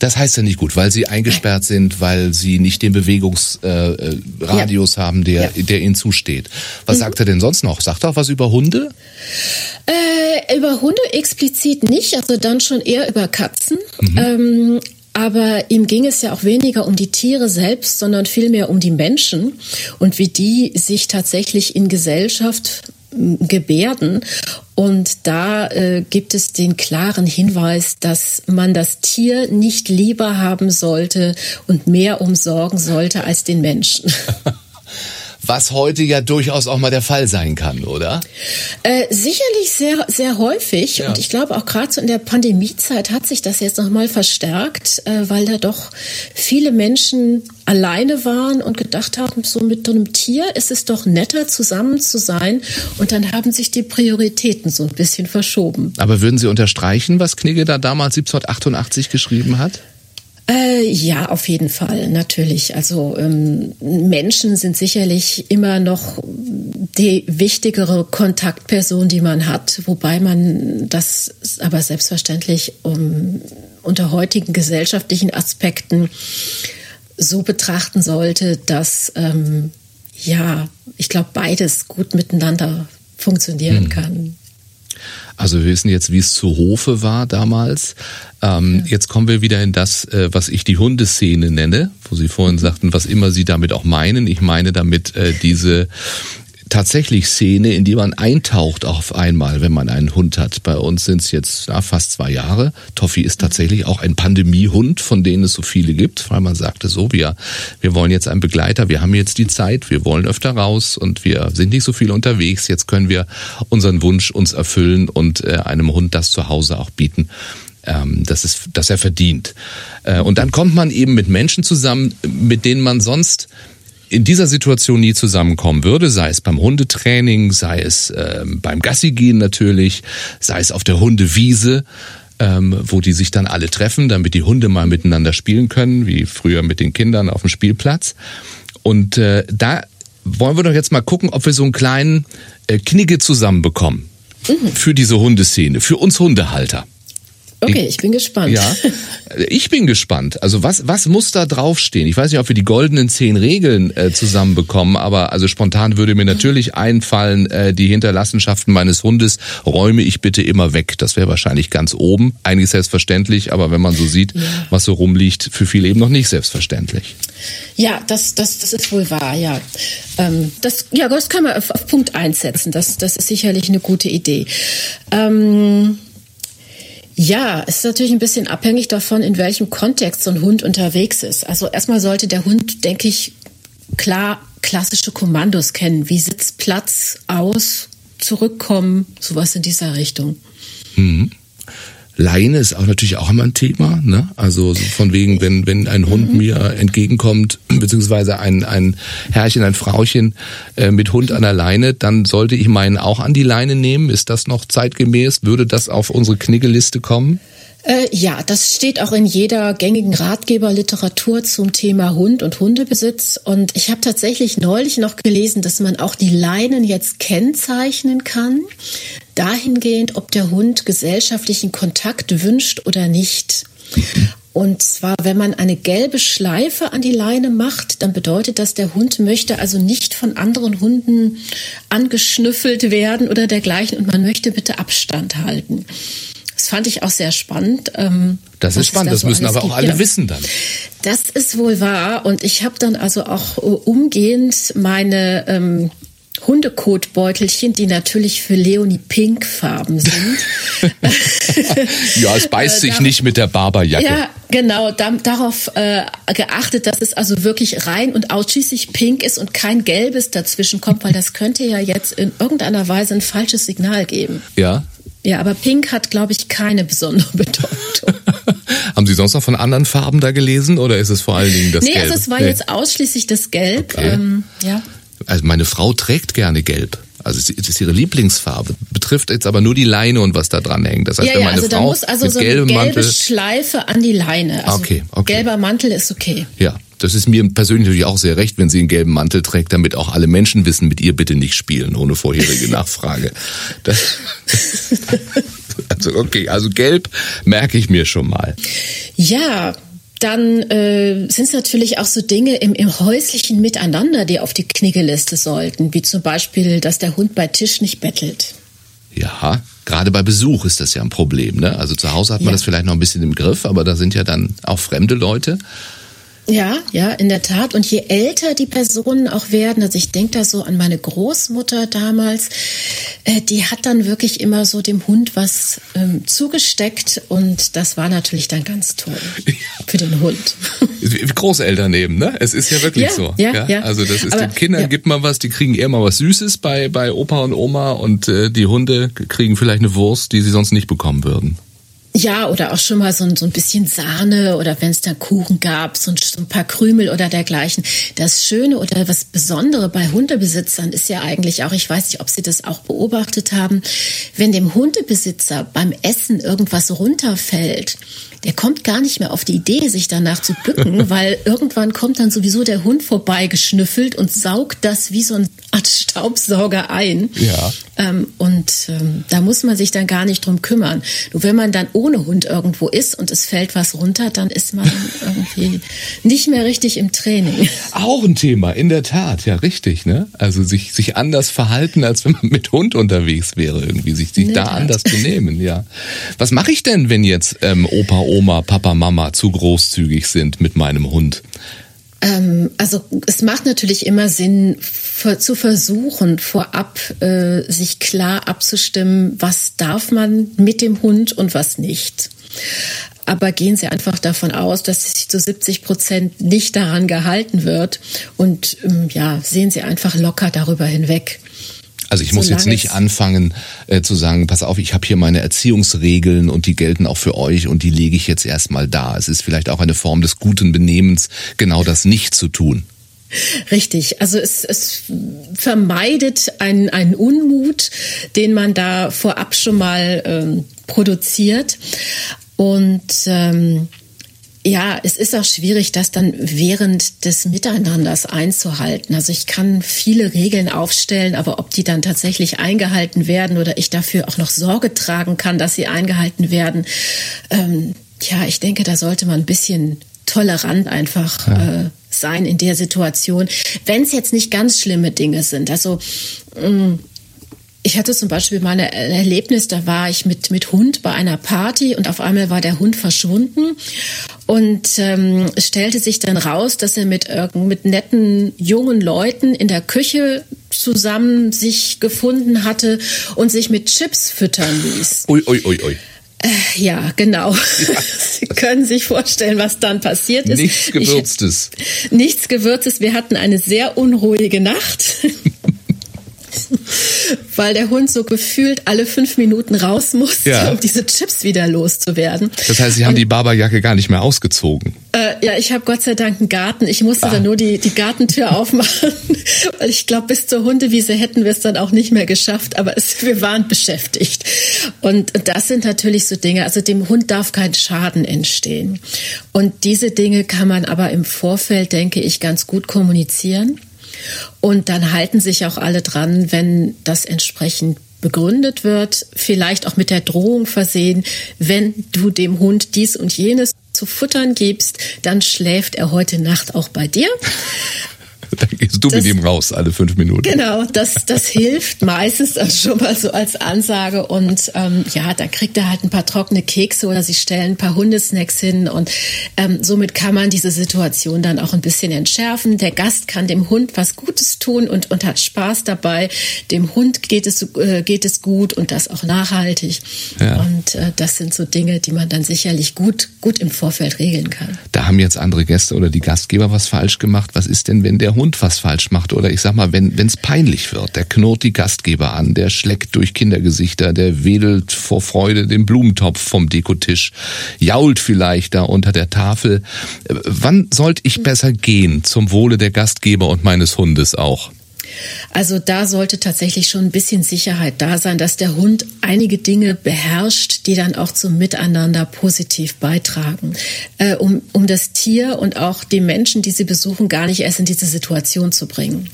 Das heißt ja nicht gut, weil sie eingesperrt sind, weil sie nicht den Bewegungsradius äh, ja. haben, der, ja. der ihnen zusteht. Was mhm. sagt er denn sonst noch? Sagt er auch was über Hunde? Äh, über Hunde explizit nicht, also dann schon eher über Katzen. Mhm. Ähm, aber ihm ging es ja auch weniger um die Tiere selbst, sondern vielmehr um die Menschen und wie die sich tatsächlich in Gesellschaft gebärden. Und da äh, gibt es den klaren Hinweis, dass man das Tier nicht lieber haben sollte und mehr umsorgen sollte als den Menschen. (laughs) was heute ja durchaus auch mal der Fall sein kann, oder? Äh, sicherlich sehr, sehr häufig. Ja. Und ich glaube auch gerade so in der Pandemiezeit hat sich das jetzt nochmal verstärkt, äh, weil da doch viele Menschen alleine waren und gedacht haben, so mit so einem Tier ist es doch netter, zusammen zu sein. Und dann haben sich die Prioritäten so ein bisschen verschoben. Aber würden Sie unterstreichen, was Knigge da damals 1788 geschrieben hat? Äh, ja, auf jeden Fall, natürlich. Also ähm, Menschen sind sicherlich immer noch die wichtigere Kontaktperson, die man hat, wobei man das aber selbstverständlich um, unter heutigen gesellschaftlichen Aspekten so betrachten sollte, dass ähm, ja, ich glaube, beides gut miteinander funktionieren hm. kann. Also wir wissen jetzt, wie es zu Hofe war damals. Ähm, ja. Jetzt kommen wir wieder in das, äh, was ich die Hundeszene nenne, wo Sie vorhin sagten, was immer Sie damit auch meinen. Ich meine damit äh, diese tatsächlich Szene, in die man eintaucht auf einmal, wenn man einen Hund hat. Bei uns sind es jetzt na, fast zwei Jahre. Toffi ist tatsächlich auch ein Pandemiehund, von denen es so viele gibt, weil man sagte so, wir, wir wollen jetzt einen Begleiter, wir haben jetzt die Zeit, wir wollen öfter raus und wir sind nicht so viel unterwegs. Jetzt können wir unseren Wunsch uns erfüllen und äh, einem Hund das zu Hause auch bieten ähm, das ist, dass er verdient. Äh, und dann kommt man eben mit Menschen zusammen, mit denen man sonst in dieser Situation nie zusammenkommen würde, sei es beim Hundetraining, sei es äh, beim Gassigehen natürlich, sei es auf der Hundewiese, ähm, wo die sich dann alle treffen, damit die Hunde mal miteinander spielen können, wie früher mit den Kindern auf dem Spielplatz. Und äh, da wollen wir doch jetzt mal gucken, ob wir so einen kleinen äh, Knigge zusammenbekommen. Mhm. Für diese Hundeszene, für uns Hundehalter. Okay, ich bin gespannt. Ja, (laughs) ich bin gespannt. Also was, was muss da draufstehen? Ich weiß nicht, ob wir die goldenen zehn Regeln äh, zusammenbekommen, aber also spontan würde mir natürlich einfallen, äh, die Hinterlassenschaften meines Hundes räume ich bitte immer weg. Das wäre wahrscheinlich ganz oben. Eigentlich selbstverständlich, aber wenn man so sieht, ja. was so rumliegt, für viele eben noch nicht selbstverständlich. Ja, das, das, das ist wohl wahr, ja. Ähm, das, ja, das kann man auf, auf Punkt eins setzen. Das, das ist sicherlich eine gute Idee. Ähm ja, es ist natürlich ein bisschen abhängig davon, in welchem Kontext so ein Hund unterwegs ist. Also erstmal sollte der Hund, denke ich, klar klassische Kommandos kennen, wie Sitz, Platz, aus, zurückkommen, sowas in dieser Richtung. Mhm. Leine ist auch natürlich auch immer ein Thema. Ne? Also von wegen, wenn, wenn ein Hund mhm. mir entgegenkommt, beziehungsweise ein, ein Herrchen, ein Frauchen äh, mit Hund an der Leine, dann sollte ich meinen auch an die Leine nehmen. Ist das noch zeitgemäß? Würde das auf unsere Kniggelliste kommen? Äh, ja, das steht auch in jeder gängigen Ratgeberliteratur zum Thema Hund und Hundebesitz. Und ich habe tatsächlich neulich noch gelesen, dass man auch die Leinen jetzt kennzeichnen kann dahingehend, ob der Hund gesellschaftlichen Kontakt wünscht oder nicht. Und zwar, wenn man eine gelbe Schleife an die Leine macht, dann bedeutet das, der Hund möchte also nicht von anderen Hunden angeschnüffelt werden oder dergleichen und man möchte bitte Abstand halten. Das fand ich auch sehr spannend. Ähm, das ist spannend, da das so müssen aber auch alle ja. wissen dann. Das ist wohl wahr und ich habe dann also auch umgehend meine ähm, Hundekotbeutelchen, die natürlich für Leonie pinkfarben sind. (laughs) ja, es beißt äh, sich da, nicht mit der Barberjacke. Ja, genau. Da, darauf äh, geachtet, dass es also wirklich rein und ausschließlich pink ist und kein gelbes dazwischen kommt, weil das könnte ja jetzt in irgendeiner Weise ein falsches Signal geben. Ja. Ja, aber pink hat, glaube ich, keine besondere (laughs) Bedeutung. (laughs) Haben Sie sonst noch von anderen Farben da gelesen oder ist es vor allen Dingen das nee, Gelb? Nee, also es war nee. jetzt ausschließlich das Gelb. Okay. Ähm, ja. Also meine Frau trägt gerne Gelb. Also es ist ihre Lieblingsfarbe. Betrifft jetzt aber nur die Leine und was da dran hängt. Das heißt, ja, wenn ja, meine also Frau da muss also mit so eine gelbe Mantel, Schleife an die Leine. Also okay, okay. Gelber Mantel ist okay. Ja, das ist mir persönlich natürlich auch sehr recht, wenn sie einen gelben Mantel trägt, damit auch alle Menschen wissen, mit ihr bitte nicht spielen, ohne vorherige (laughs) Nachfrage. Das, (laughs) also okay, also gelb merke ich mir schon mal. Ja, dann äh, sind es natürlich auch so Dinge im, im häuslichen Miteinander, die auf die Kniggeliste sollten, wie zum Beispiel, dass der Hund bei Tisch nicht bettelt. Ja, gerade bei Besuch ist das ja ein Problem. Ne? Also zu Hause hat man ja. das vielleicht noch ein bisschen im Griff, aber da sind ja dann auch fremde Leute. Ja, ja, in der Tat. Und je älter die Personen auch werden, also ich denke da so an meine Großmutter damals, äh, die hat dann wirklich immer so dem Hund was ähm, zugesteckt und das war natürlich dann ganz toll (laughs) für den Hund. Wie Großeltern eben, ne? Es ist ja wirklich ja, so. Ja, ja, ja. Also das ist Aber, den Kindern ja. gibt man was, die kriegen eher mal was Süßes bei bei Opa und Oma und äh, die Hunde kriegen vielleicht eine Wurst, die sie sonst nicht bekommen würden. Ja, oder auch schon mal so ein, so ein bisschen Sahne oder wenn es da Kuchen gab, so ein, so ein, paar Krümel oder dergleichen. Das Schöne oder was Besondere bei Hundebesitzern ist ja eigentlich auch, ich weiß nicht, ob Sie das auch beobachtet haben, wenn dem Hundebesitzer beim Essen irgendwas runterfällt, der kommt gar nicht mehr auf die Idee, sich danach zu bücken, (laughs) weil irgendwann kommt dann sowieso der Hund vorbei geschnüffelt und saugt das wie so eine Art Staubsauger ein. Ja. Ähm, und ähm, da muss man sich dann gar nicht drum kümmern. Nur wenn man dann ohne Hund irgendwo ist und es fällt was runter, dann ist man irgendwie (laughs) nicht mehr richtig im Training. Auch ein Thema, in der Tat, ja, richtig, ne? Also sich, sich anders verhalten, als wenn man mit Hund unterwegs wäre, irgendwie, sich, sich da Tat. anders benehmen, ja. Was mache ich denn, wenn jetzt ähm, Opa, Oma, Papa, Mama zu großzügig sind mit meinem Hund? Ähm, also es macht natürlich immer Sinn, für, zu versuchen, vorab äh, sich klar abzustimmen, was darf man mit dem Hund und was nicht. Aber gehen Sie einfach davon aus, dass sich zu 70 Prozent nicht daran gehalten wird und ähm, ja, sehen Sie einfach locker darüber hinweg. Also ich muss jetzt nicht anfangen äh, zu sagen, pass auf, ich habe hier meine Erziehungsregeln und die gelten auch für euch und die lege ich jetzt erstmal da. Es ist vielleicht auch eine Form des guten Benehmens, genau das nicht zu tun. Richtig, also es, es vermeidet einen, einen Unmut, den man da vorab schon mal ähm, produziert. Und ähm, ja, es ist auch schwierig, das dann während des Miteinanders einzuhalten. Also ich kann viele Regeln aufstellen, aber ob die dann tatsächlich eingehalten werden oder ich dafür auch noch Sorge tragen kann, dass sie eingehalten werden, ähm, ja, ich denke, da sollte man ein bisschen tolerant einfach ja. äh, sein in der Situation, wenn es jetzt nicht ganz schlimme Dinge sind. Also mh, mm, ich hatte zum Beispiel mal ein Erlebnis, da war ich mit, mit Hund bei einer Party und auf einmal war der Hund verschwunden. Und ähm, es stellte sich dann raus, dass er mit, mit netten jungen Leuten in der Küche zusammen sich gefunden hatte und sich mit Chips füttern ließ. Ui, ui, ui, ui. Äh, ja, genau. Ja. (laughs) Sie können sich vorstellen, was dann passiert ist. Nichts Gewürztes. Ich, nichts Gewürztes. Wir hatten eine sehr unruhige Nacht. (laughs) weil der Hund so gefühlt alle fünf Minuten raus musste, ja. um diese Chips wieder loszuwerden. Das heißt, Sie haben Und, die Barberjacke gar nicht mehr ausgezogen? Äh, ja, ich habe Gott sei Dank einen Garten. Ich musste ah. dann nur die, die Gartentür (laughs) aufmachen, weil ich glaube, bis zur Hundewiese hätten wir es dann auch nicht mehr geschafft, aber es, wir waren beschäftigt. Und das sind natürlich so Dinge, also dem Hund darf kein Schaden entstehen. Und diese Dinge kann man aber im Vorfeld, denke ich, ganz gut kommunizieren. Und dann halten sich auch alle dran, wenn das entsprechend begründet wird, vielleicht auch mit der Drohung versehen, wenn du dem Hund dies und jenes zu futtern gibst, dann schläft er heute Nacht auch bei dir. (laughs) du das, mit ihm raus alle fünf Minuten. Genau, das, das hilft meistens also schon mal so als Ansage. Und ähm, ja, da kriegt er halt ein paar trockene Kekse oder sie stellen ein paar Hundesnacks hin. Und ähm, somit kann man diese Situation dann auch ein bisschen entschärfen. Der Gast kann dem Hund was Gutes tun und, und hat Spaß dabei. Dem Hund geht es, äh, geht es gut und das auch nachhaltig. Ja. Und äh, das sind so Dinge, die man dann sicherlich gut, gut im Vorfeld regeln kann. Da haben jetzt andere Gäste oder die Gastgeber was falsch gemacht. Was ist denn, wenn der Hund was falsch macht? Oder ich sag mal, wenn es peinlich wird, der knurrt die Gastgeber an, der schleckt durch Kindergesichter, der wedelt vor Freude den Blumentopf vom Dekotisch, jault vielleicht da unter der Tafel. Äh, wann sollte ich besser gehen zum Wohle der Gastgeber und meines Hundes auch? Also da sollte tatsächlich schon ein bisschen Sicherheit da sein, dass der Hund einige Dinge beherrscht, die dann auch zum Miteinander positiv beitragen, äh, um, um das Tier und auch die Menschen, die sie besuchen, gar nicht erst in diese Situation zu bringen.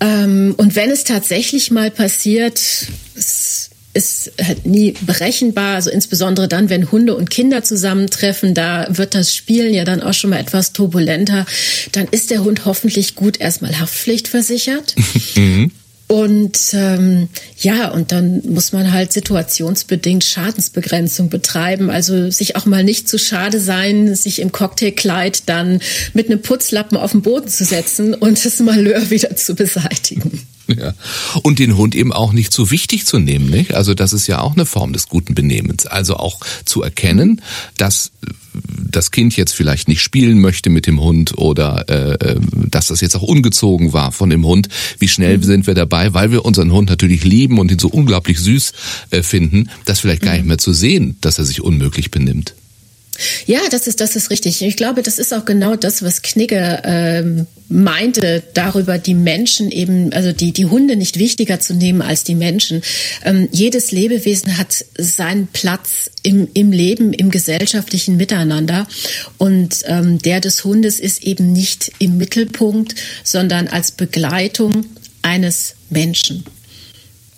Ähm, und wenn es tatsächlich mal passiert, ist halt nie berechenbar, also insbesondere dann, wenn Hunde und Kinder zusammentreffen, da wird das Spielen ja dann auch schon mal etwas turbulenter. Dann ist der Hund hoffentlich gut erstmal haftpflichtversichert. (laughs) Mhm. Und ähm, ja, und dann muss man halt situationsbedingt Schadensbegrenzung betreiben. Also sich auch mal nicht zu schade sein, sich im Cocktailkleid dann mit einem Putzlappen auf den Boden zu setzen und das Malheur wieder zu beseitigen. (laughs) Ja. Und den Hund eben auch nicht so wichtig zu nehmen, nicht? Also das ist ja auch eine Form des guten Benehmens. Also auch zu erkennen, dass das Kind jetzt vielleicht nicht spielen möchte mit dem Hund oder äh, äh, dass das jetzt auch ungezogen war von dem Hund. Wie schnell mhm. sind wir dabei, weil wir unseren Hund natürlich lieben und ihn so unglaublich süß äh, finden, das vielleicht gar nicht mhm. mehr zu sehen, dass er sich unmöglich benimmt. Ja, das ist, das ist richtig. Ich glaube, das ist auch genau das, was Knigge ähm, meinte, darüber die Menschen eben, also die, die Hunde nicht wichtiger zu nehmen als die Menschen. Ähm, jedes Lebewesen hat seinen Platz im, im Leben, im gesellschaftlichen Miteinander. Und ähm, der des Hundes ist eben nicht im Mittelpunkt, sondern als Begleitung eines Menschen.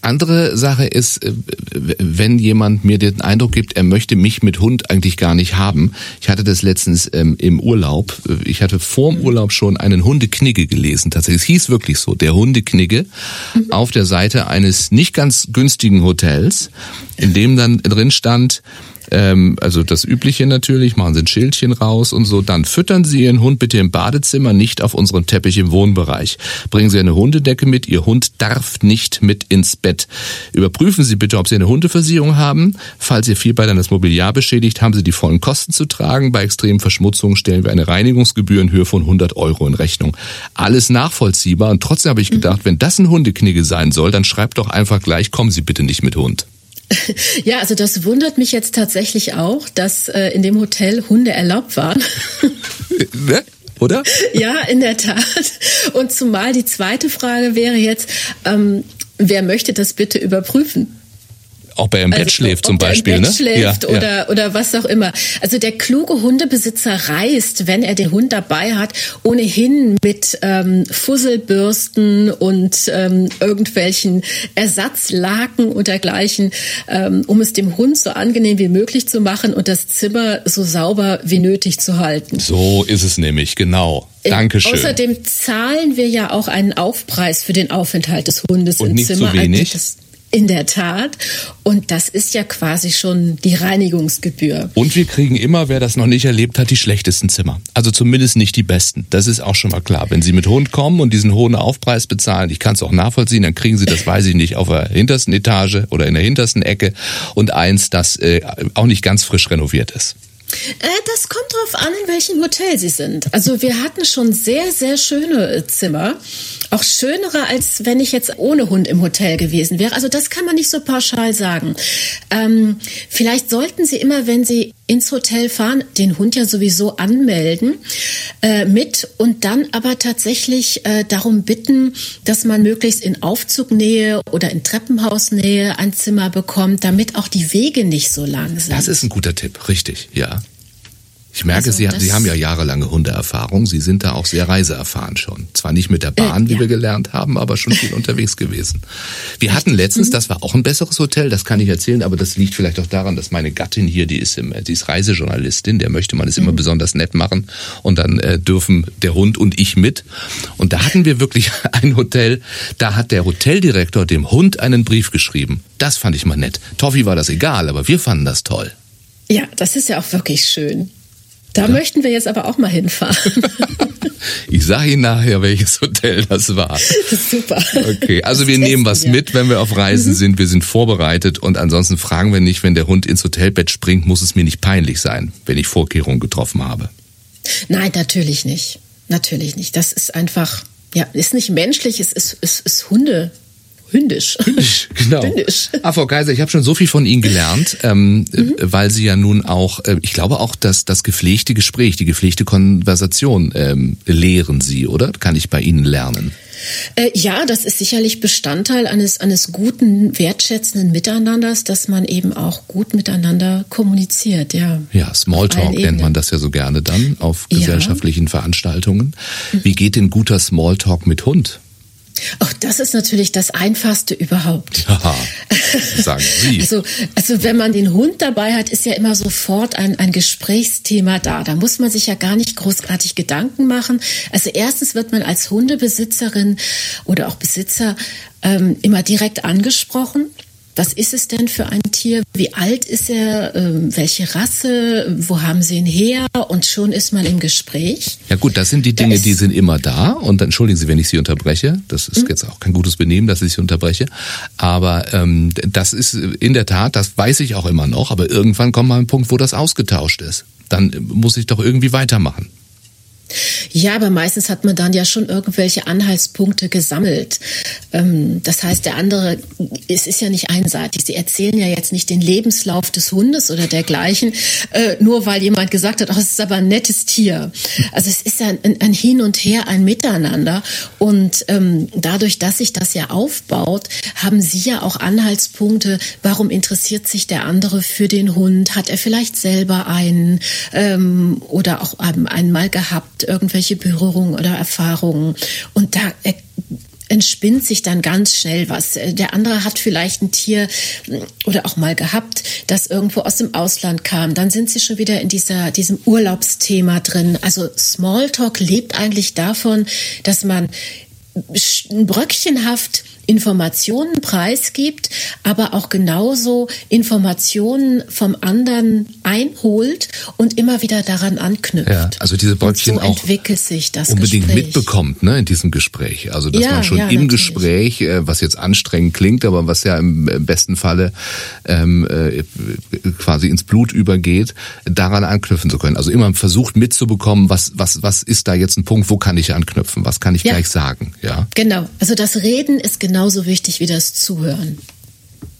Andere Sache ist, äh, wenn jemand mir den Eindruck gibt, er möchte mich mit Hund eigentlich gar nicht haben. Ich hatte das letztens ähm, im Urlaub. Ich hatte vor dem Urlaub schon einen Hundeknigge gelesen. Tatsächlich, es hieß wirklich so, der Hundeknigge mhm. auf der Seite eines nicht ganz günstigen Hotels, in dem dann drin stand, ähm, also das Übliche natürlich, machen Sie ein Schildchen raus und so. Dann füttern Sie Ihren Hund bitte im Badezimmer, nicht auf unserem Teppich im Wohnbereich. Bringen Sie eine Hundedecke mit. Ihr Hund darf nicht mit ins Bett. Überprüfen Sie bitte, ob Sie eine Hundeversicherung haben. Falls Ihr Vierbeiner das Mobiliar beschädigt, haben Sie die vollen Kosten zu tragen. Bei extremen Verschmutzungen stellen wir eine Reinigungsgebühr in Höhe von 100 Euro in Rechnung. Alles nachvollziehbar und trotzdem habe ich gedacht, wenn das ein Hundeknigge sein soll, dann schreibt doch einfach gleich, kommen Sie bitte nicht mit Hund. Ja, also das wundert mich jetzt tatsächlich auch, dass äh, in dem Hotel Hunde erlaubt waren. ne? Oder? Ja, in der Tat. Und zumal die zweite Frage wäre jetzt, ähm, wer möchte das bitte überprüfen? Auch bei einem also, Bett schläft zum Beispiel, im Bett ne? schläft ja, oder, ja. oder was auch immer. Also der kluge Hundebesitzer reist, wenn er den Hund dabei hat, ohnehin mit ähm, Fusselbürsten und ähm, irgendwelchen Ersatzlaken und dergleichen, ähm, um es dem Hund so angenehm wie möglich zu machen und das Zimmer so sauber wie nötig zu halten. So ist es nämlich, genau. Äh, Dankeschön. Außerdem zahlen wir ja auch einen Aufpreis für den Aufenthalt des Hundes und im nicht Zimmer. Zu wenig. Das, in der Tat. Und das ist ja quasi schon die Reinigungsgebühr. Und wir kriegen immer, wer das noch nicht erlebt hat, die schlechtesten Zimmer. Also zumindest nicht die besten. Das ist auch schon mal klar. Wenn Sie mit Hund kommen und diesen hohen Aufpreis bezahlen, ich kann es auch nachvollziehen, dann kriegen Sie das, weiß ich nicht, auf der hintersten Etage oder in der hintersten Ecke und eins, das äh, auch nicht ganz frisch renoviert ist. Äh, das kommt drauf an, in welchem Hotel Sie sind. Also wir hatten schon sehr, sehr schöne äh, Zimmer. Auch schönere, als wenn ich jetzt ohne Hund im Hotel gewesen wäre. Also das kann man nicht so pauschal sagen. Ähm, vielleicht sollten Sie immer, wenn Sie ins Hotel fahren, den Hund ja sowieso anmelden äh, mit und dann aber tatsächlich äh, darum bitten, dass man möglichst in Aufzugnähe oder in Treppenhausnähe ein Zimmer bekommt, damit auch die Wege nicht so lang sind. Das ist ein guter Tipp, richtig, ja. Ich merke, Also Sie, Sie haben ja jahrelange Hundeerfahrung. Sie sind da auch sehr reiseerfahren schon. Zwar nicht mit der Bahn, Äh, wie ja. wir gelernt haben, aber schon viel (laughs) unterwegs gewesen. Wir hatten Mhm. letztens, das war auch ein besseres Hotel, das kann ich erzählen, aber das liegt vielleicht auch daran, dass meine Gattin hier, die ist, im, die ist Reisejournalistin, der möchte man es Mhm. immer besonders nett machen und dann äh, dürfen der Hund und ich mit. Und da hatten wir wirklich (laughs) ein Hotel, da hat der Hoteldirektor dem Hund einen Brief geschrieben. Das fand ich mal nett. Toffi war das egal, aber wir fanden das toll. Ja, das ist ja auch wirklich schön. Da möchten wir jetzt aber auch mal hinfahren. (laughs) Ich sage Ihnen nachher, welches Hotel das war. (laughs) Super. Okay, also Das wir nehmen was wir. mit, wenn wir auf Reisen sind. Wir sind vorbereitet und ansonsten fragen wir nicht, wenn der Hund ins Hotelbett springt, muss es mir nicht peinlich sein, wenn ich Vorkehrungen getroffen habe. Nein, natürlich nicht. Natürlich nicht. Das ist einfach, ja, ist nicht menschlich, es ist, es ist Hunde. Hündisch. (laughs) Genau. Hündisch. Ah, Frau Kaiser, ich habe schon so viel von Ihnen gelernt, ähm, äh, weil Sie ja nun auch, äh, ich glaube auch, dass das gepflegte Gespräch, die gepflegte Konversation ähm, lehren Sie, oder? Kann ich bei Ihnen lernen? Äh, ja, das ist sicherlich Bestandteil eines, eines guten, wertschätzenden Miteinanders, dass man eben auch gut miteinander kommuniziert, ja. Ja, Smalltalk nennt Ebenen. man das ja so gerne dann auf Ja. gesellschaftlichen Veranstaltungen. Wie geht denn guter Smalltalk mit Hund? Auch das ist natürlich das Einfachste überhaupt. (laughs) Haha, sagen Sie. (laughs) Also, also wenn man den Hund dabei hat, ist ja immer sofort ein, ein Gesprächsthema da. Da muss man sich ja gar nicht großartig Gedanken machen. Also erstens wird man als Hundebesitzerin oder auch Besitzer ähm, immer direkt angesprochen. Was ist es denn für ein Tier? Wie alt ist er? Ähm, welche Rasse? Wo haben Sie ihn her? Und schon ist man im Gespräch. Ja gut, das sind die Dinge, die sind immer da. Und entschuldigen Sie, wenn ich Sie unterbreche. Das Mhm. ist jetzt auch kein gutes Benehmen, dass ich Sie unterbreche. Aber ähm, das ist in der Tat, das weiß ich auch immer noch. Aber irgendwann kommt mal ein Punkt, wo das ausgetauscht ist. Dann muss ich doch irgendwie weitermachen. Ja, aber meistens hat man dann ja schon irgendwelche Anhaltspunkte gesammelt. Ähm, Das heißt, der andere, es ist ja nicht einseitig. Sie erzählen ja jetzt nicht den Lebenslauf des Hundes oder dergleichen, äh, nur weil jemand gesagt hat, oh, es ist aber ein nettes Tier. Also es ist ja ein, ein Hin und Her, ein Miteinander. Und ähm, dadurch, dass sich das ja aufbaut, haben Sie ja auch Anhaltspunkte, warum interessiert sich der andere für den Hund? Hat er vielleicht selber einen ähm, oder auch einmal gehabt, irgendwelche Berührungen oder Erfahrungen? Und da äh, entspinnt sich dann ganz schnell was. Äh, Der andere hat vielleicht ein Tier mh, oder auch mal gehabt, das irgendwo aus dem Ausland kam. Dann sind sie schon wieder in dieser, diesem Urlaubsthema drin. Also Smalltalk lebt eigentlich davon, dass man bröckchenhaft Informationen preisgibt, aber auch genauso Informationen vom anderen einholt und immer wieder daran anknüpft. Ja, also diese und so auch unbedingt Gespräch. mitbekommt ne, in diesem Gespräch. Also dass Ja, man schon ja, im natürlich. Gespräch, äh, was jetzt anstrengend klingt, aber was ja im besten Falle ähm, äh, quasi ins Blut übergeht, daran anknüpfen zu können. Also immer versucht mitzubekommen, was was was ist da jetzt ein Punkt, wo kann ich anknüpfen, was kann ich Ja. gleich sagen, ja? Genau. Also das Reden ist genauso wichtig wie das Zuhören.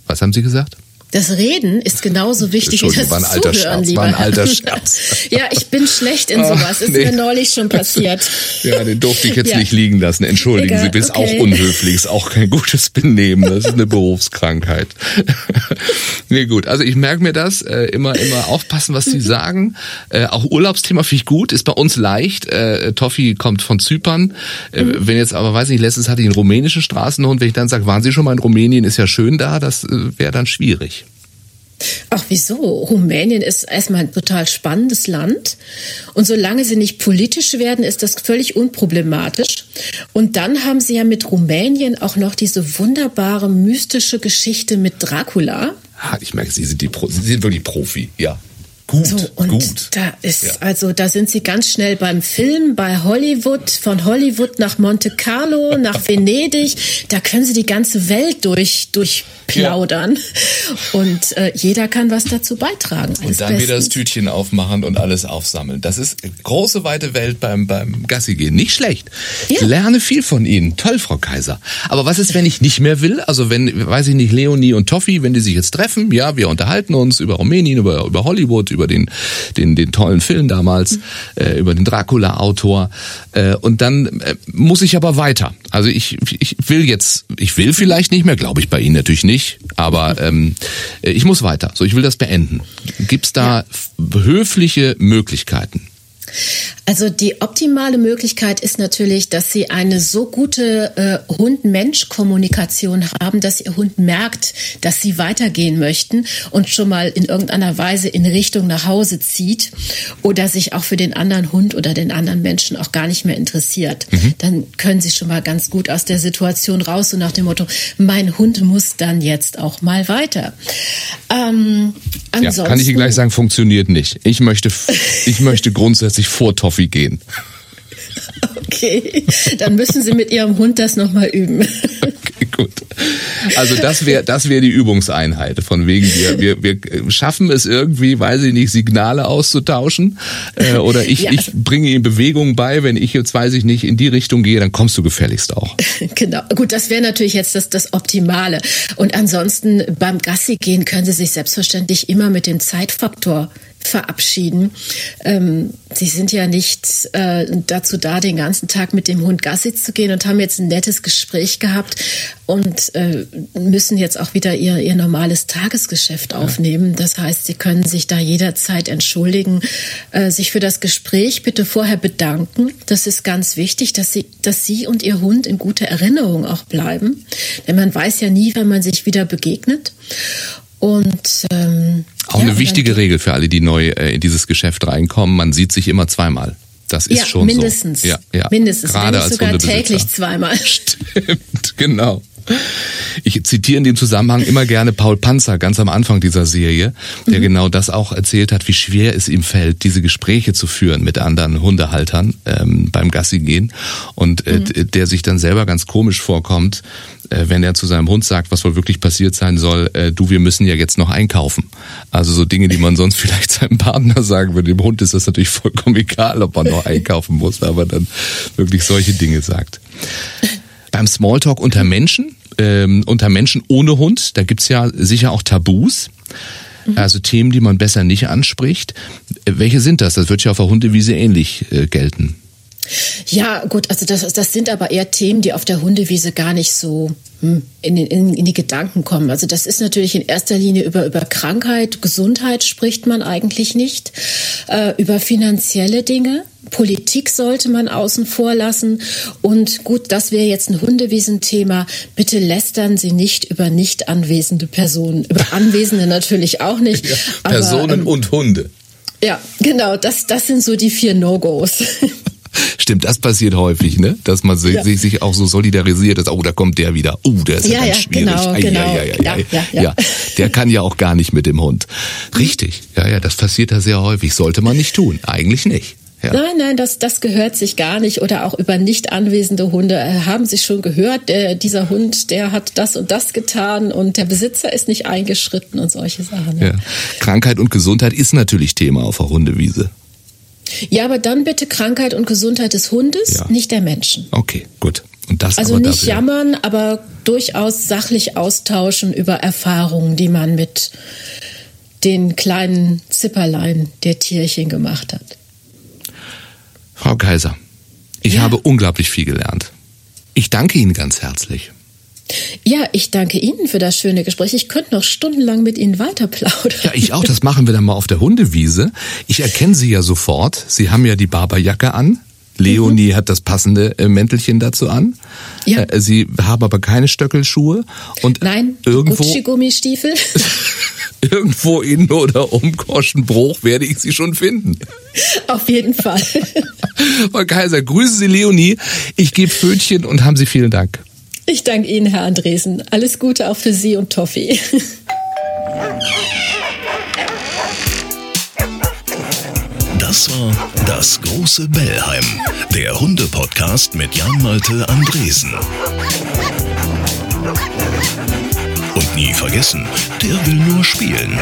Was haben Sie gesagt? Das Reden ist genauso wichtig wie das war ein Zuhören, Scherz, lieber war ein alter Scherz. ja, ich bin schlecht in sowas. Ist nee. mir neulich schon passiert. Ja, den durfte ich jetzt Ja. nicht liegen lassen. Entschuldigen Egal, Sie, bist okay. auch unhöflich, ist auch kein gutes Benehmen. Das ist eine Berufskrankheit. (laughs) nee, gut. Also ich merke mir das. Äh, immer, immer aufpassen, was Mhm. Sie sagen. Äh, auch Urlaubsthema finde ich gut, ist bei uns leicht. Äh, Toffi kommt von Zypern. Mhm. wenn jetzt aber, weiß nicht, letztens hatte ich einen rumänischen Straßenhund. Wenn ich dann sage, waren Sie schon mal in Rumänien, ist ja schön da, das wäre dann schwierig. Ach, wieso? Rumänien ist erstmal ein total spannendes Land. Und solange sie nicht politisch werden, ist das völlig unproblematisch. Und dann haben sie ja mit Rumänien auch noch diese wunderbare mystische Geschichte mit Dracula. Ich merke, Sie sind, die Pro Sie sind wirklich Profi. Ja. Gut, So, und gut. da ist, Ja. also da sind sie ganz schnell beim Film, bei Hollywood, von Hollywood nach Monte Carlo, nach Venedig. Da können sie die ganze Welt durch, durchplaudern. Und äh, jeder kann was dazu beitragen. Und Alles dann wieder das bestens. Tütchen aufmachen und alles aufsammeln. Das ist eine große, weite Welt beim, beim Gassi gehen. Nicht schlecht. Ich Ja. lerne viel von Ihnen. Toll, Frau Kaiser. Aber was ist, wenn ich nicht mehr will? Also wenn, weiß ich nicht, Leonie und Toffi, wenn die sich jetzt treffen, ja, wir unterhalten uns über Rumänien, über, über Hollywood, über den, den, den tollen Film damals, äh, über den Dracula-Autor. Äh, und dann äh, muss ich aber weiter. Also ich, ich will jetzt, ich will vielleicht nicht mehr, glaube ich bei Ihnen natürlich nicht. Nicht, aber ähm, ich muss weiter. So, ich will das beenden. Gibt's da ja. höfliche Möglichkeiten? Also die optimale Möglichkeit ist natürlich, dass Sie eine so gute äh, Hund-Mensch-Kommunikation haben, dass Ihr Hund merkt, dass Sie weitergehen möchten und schon mal in irgendeiner Weise in Richtung nach Hause zieht oder sich auch für den anderen Hund oder den anderen Menschen auch gar nicht mehr interessiert. Mhm. Dann können Sie schon mal ganz gut aus der Situation raus und nach dem Motto, mein Hund muss dann jetzt auch mal weiter. Ähm, ja, kann ich Ihnen gleich sagen, funktioniert nicht. Ich möchte, (laughs) ich möchte grundsätzlich vor Toffee gehen. Okay, dann müssen Sie mit Ihrem Hund das nochmal üben. Okay, gut. Also das wäre das wäre die Übungseinheit. Von wegen wir, wir, wir schaffen es irgendwie, weiß ich nicht, Signale auszutauschen. Äh, oder ich, ja. ich bringe ihm Bewegungen bei, wenn ich jetzt, weiß ich nicht, in die Richtung gehe, dann kommst du gefälligst auch. Genau. Gut, das wäre natürlich jetzt das, das Optimale. Und ansonsten beim Gassi gehen können Sie sich selbstverständlich immer mit dem Zeitfaktor verabschieden. Ähm, Sie sind ja nicht äh, dazu da, den ganzen Tag mit dem Hund Gassi zu gehen und haben jetzt ein nettes Gespräch gehabt und äh, müssen jetzt auch wieder ihr, ihr normales Tagesgeschäft aufnehmen. Das heißt, Sie können sich da jederzeit entschuldigen, äh, sich für das Gespräch bitte vorher bedanken. Das ist ganz wichtig, dass Sie, dass Sie und Ihr Hund in guter Erinnerung auch bleiben. Denn man weiß ja nie, wenn man sich wieder begegnet. Und ähm, auch ja, eine wichtige Regel für alle, die neu äh, in dieses Geschäft reinkommen. Man sieht sich immer zweimal. Das ist ja, schon mindestens. so. Ja, ja. Mindestens. Gerade als sogar täglich zweimal. (laughs) Stimmt, genau. Ich zitiere in dem Zusammenhang immer gerne Paul Panzer ganz am Anfang dieser Serie, der mhm. genau das auch erzählt hat, wie schwer es ihm fällt, diese Gespräche zu führen mit anderen Hundehaltern ähm, beim Gassi gehen und äh, mhm. der sich dann selber ganz komisch vorkommt, äh, wenn er zu seinem Hund sagt, was wohl wirklich passiert sein soll, äh, du, wir müssen ja jetzt noch einkaufen. Also so Dinge, die man sonst (laughs) vielleicht seinem Partner sagen würde. Dem Hund ist das natürlich vollkommen egal, ob man noch einkaufen muss, aber dann wirklich solche Dinge sagt. Beim Smalltalk unter Menschen, ähm, unter Menschen ohne Hund, da gibt's ja sicher auch Tabus. Mhm. Also Themen, die man besser nicht anspricht. Äh, welche sind das? Das wird ja auf der Hundewiese ähnlich äh, gelten. Ja, gut, also das, das sind aber eher Themen, die auf der Hundewiese gar nicht so hm, in, in, in die Gedanken kommen. Also das ist natürlich in erster Linie über, über Krankheit, Gesundheit spricht man eigentlich nicht, äh, über finanzielle Dinge. Politik sollte man außen vor lassen. Und gut, das wäre jetzt ein Hundewiesenthema. Bitte lästern Sie nicht über nicht anwesende Personen. Über (laughs) Anwesende natürlich auch nicht. Ja, Personen aber, ähm, und Hunde. Ja, genau. Das, das sind so die vier No-Gos. (laughs) Stimmt, das passiert häufig, ne? Dass man sich, ja. sich auch so solidarisiert, dass, oh, da kommt der wieder. Oh, der ist ja, ja ganz schwierig. Genau, ai, genau. Ai, ai, ja, ja, ja. ja, der kann ja auch gar nicht mit dem Hund. Richtig. Ja, ja, das passiert da sehr häufig. Sollte man nicht tun. Eigentlich nicht. Ja. Nein, nein, das, das gehört sich gar nicht. Oder auch über nicht anwesende Hunde. Äh, haben Sie schon gehört, der, dieser Hund, der hat das und das getan und der Besitzer ist nicht eingeschritten und solche Sachen. Ja. Ja. Krankheit und Gesundheit ist natürlich Thema auf der Hundewiese. Ja, aber dann bitte Krankheit und Gesundheit des Hundes, ja. nicht der Menschen. Okay, gut. Und das also nicht dafür. jammern, aber durchaus sachlich austauschen über Erfahrungen, die man mit den kleinen Zipperlein der Tierchen gemacht hat. Frau Kaiser, ich ja. habe unglaublich viel gelernt. Ich danke Ihnen ganz herzlich. Ja, ich danke Ihnen für das schöne Gespräch. Ich könnte noch stundenlang mit Ihnen weiter plaudern. Ja, ich auch. Das machen wir dann mal auf der Hundewiese. Ich erkenne Sie ja sofort. Sie haben ja die Barberjacke an. Leonie mhm. hat das passende äh, Mäntelchen dazu an. Ja. Äh, Sie haben aber keine Stöckelschuhe und Nein, irgendwo Gucci-Gummistiefel. (laughs) irgendwo in oder um Korschenbruch werde ich Sie schon finden. Auf jeden Fall. (laughs) Frau Kaiser, grüßen Sie Leonie. Ich gebe Fötchen und haben Sie vielen Dank. Ich danke Ihnen, Herr Andresen. Alles Gute auch für Sie und Toffi. Das war das große Bellheim, der Hunde-Podcast mit Jan-Malte Andresen. Und nie vergessen, der will nur spielen.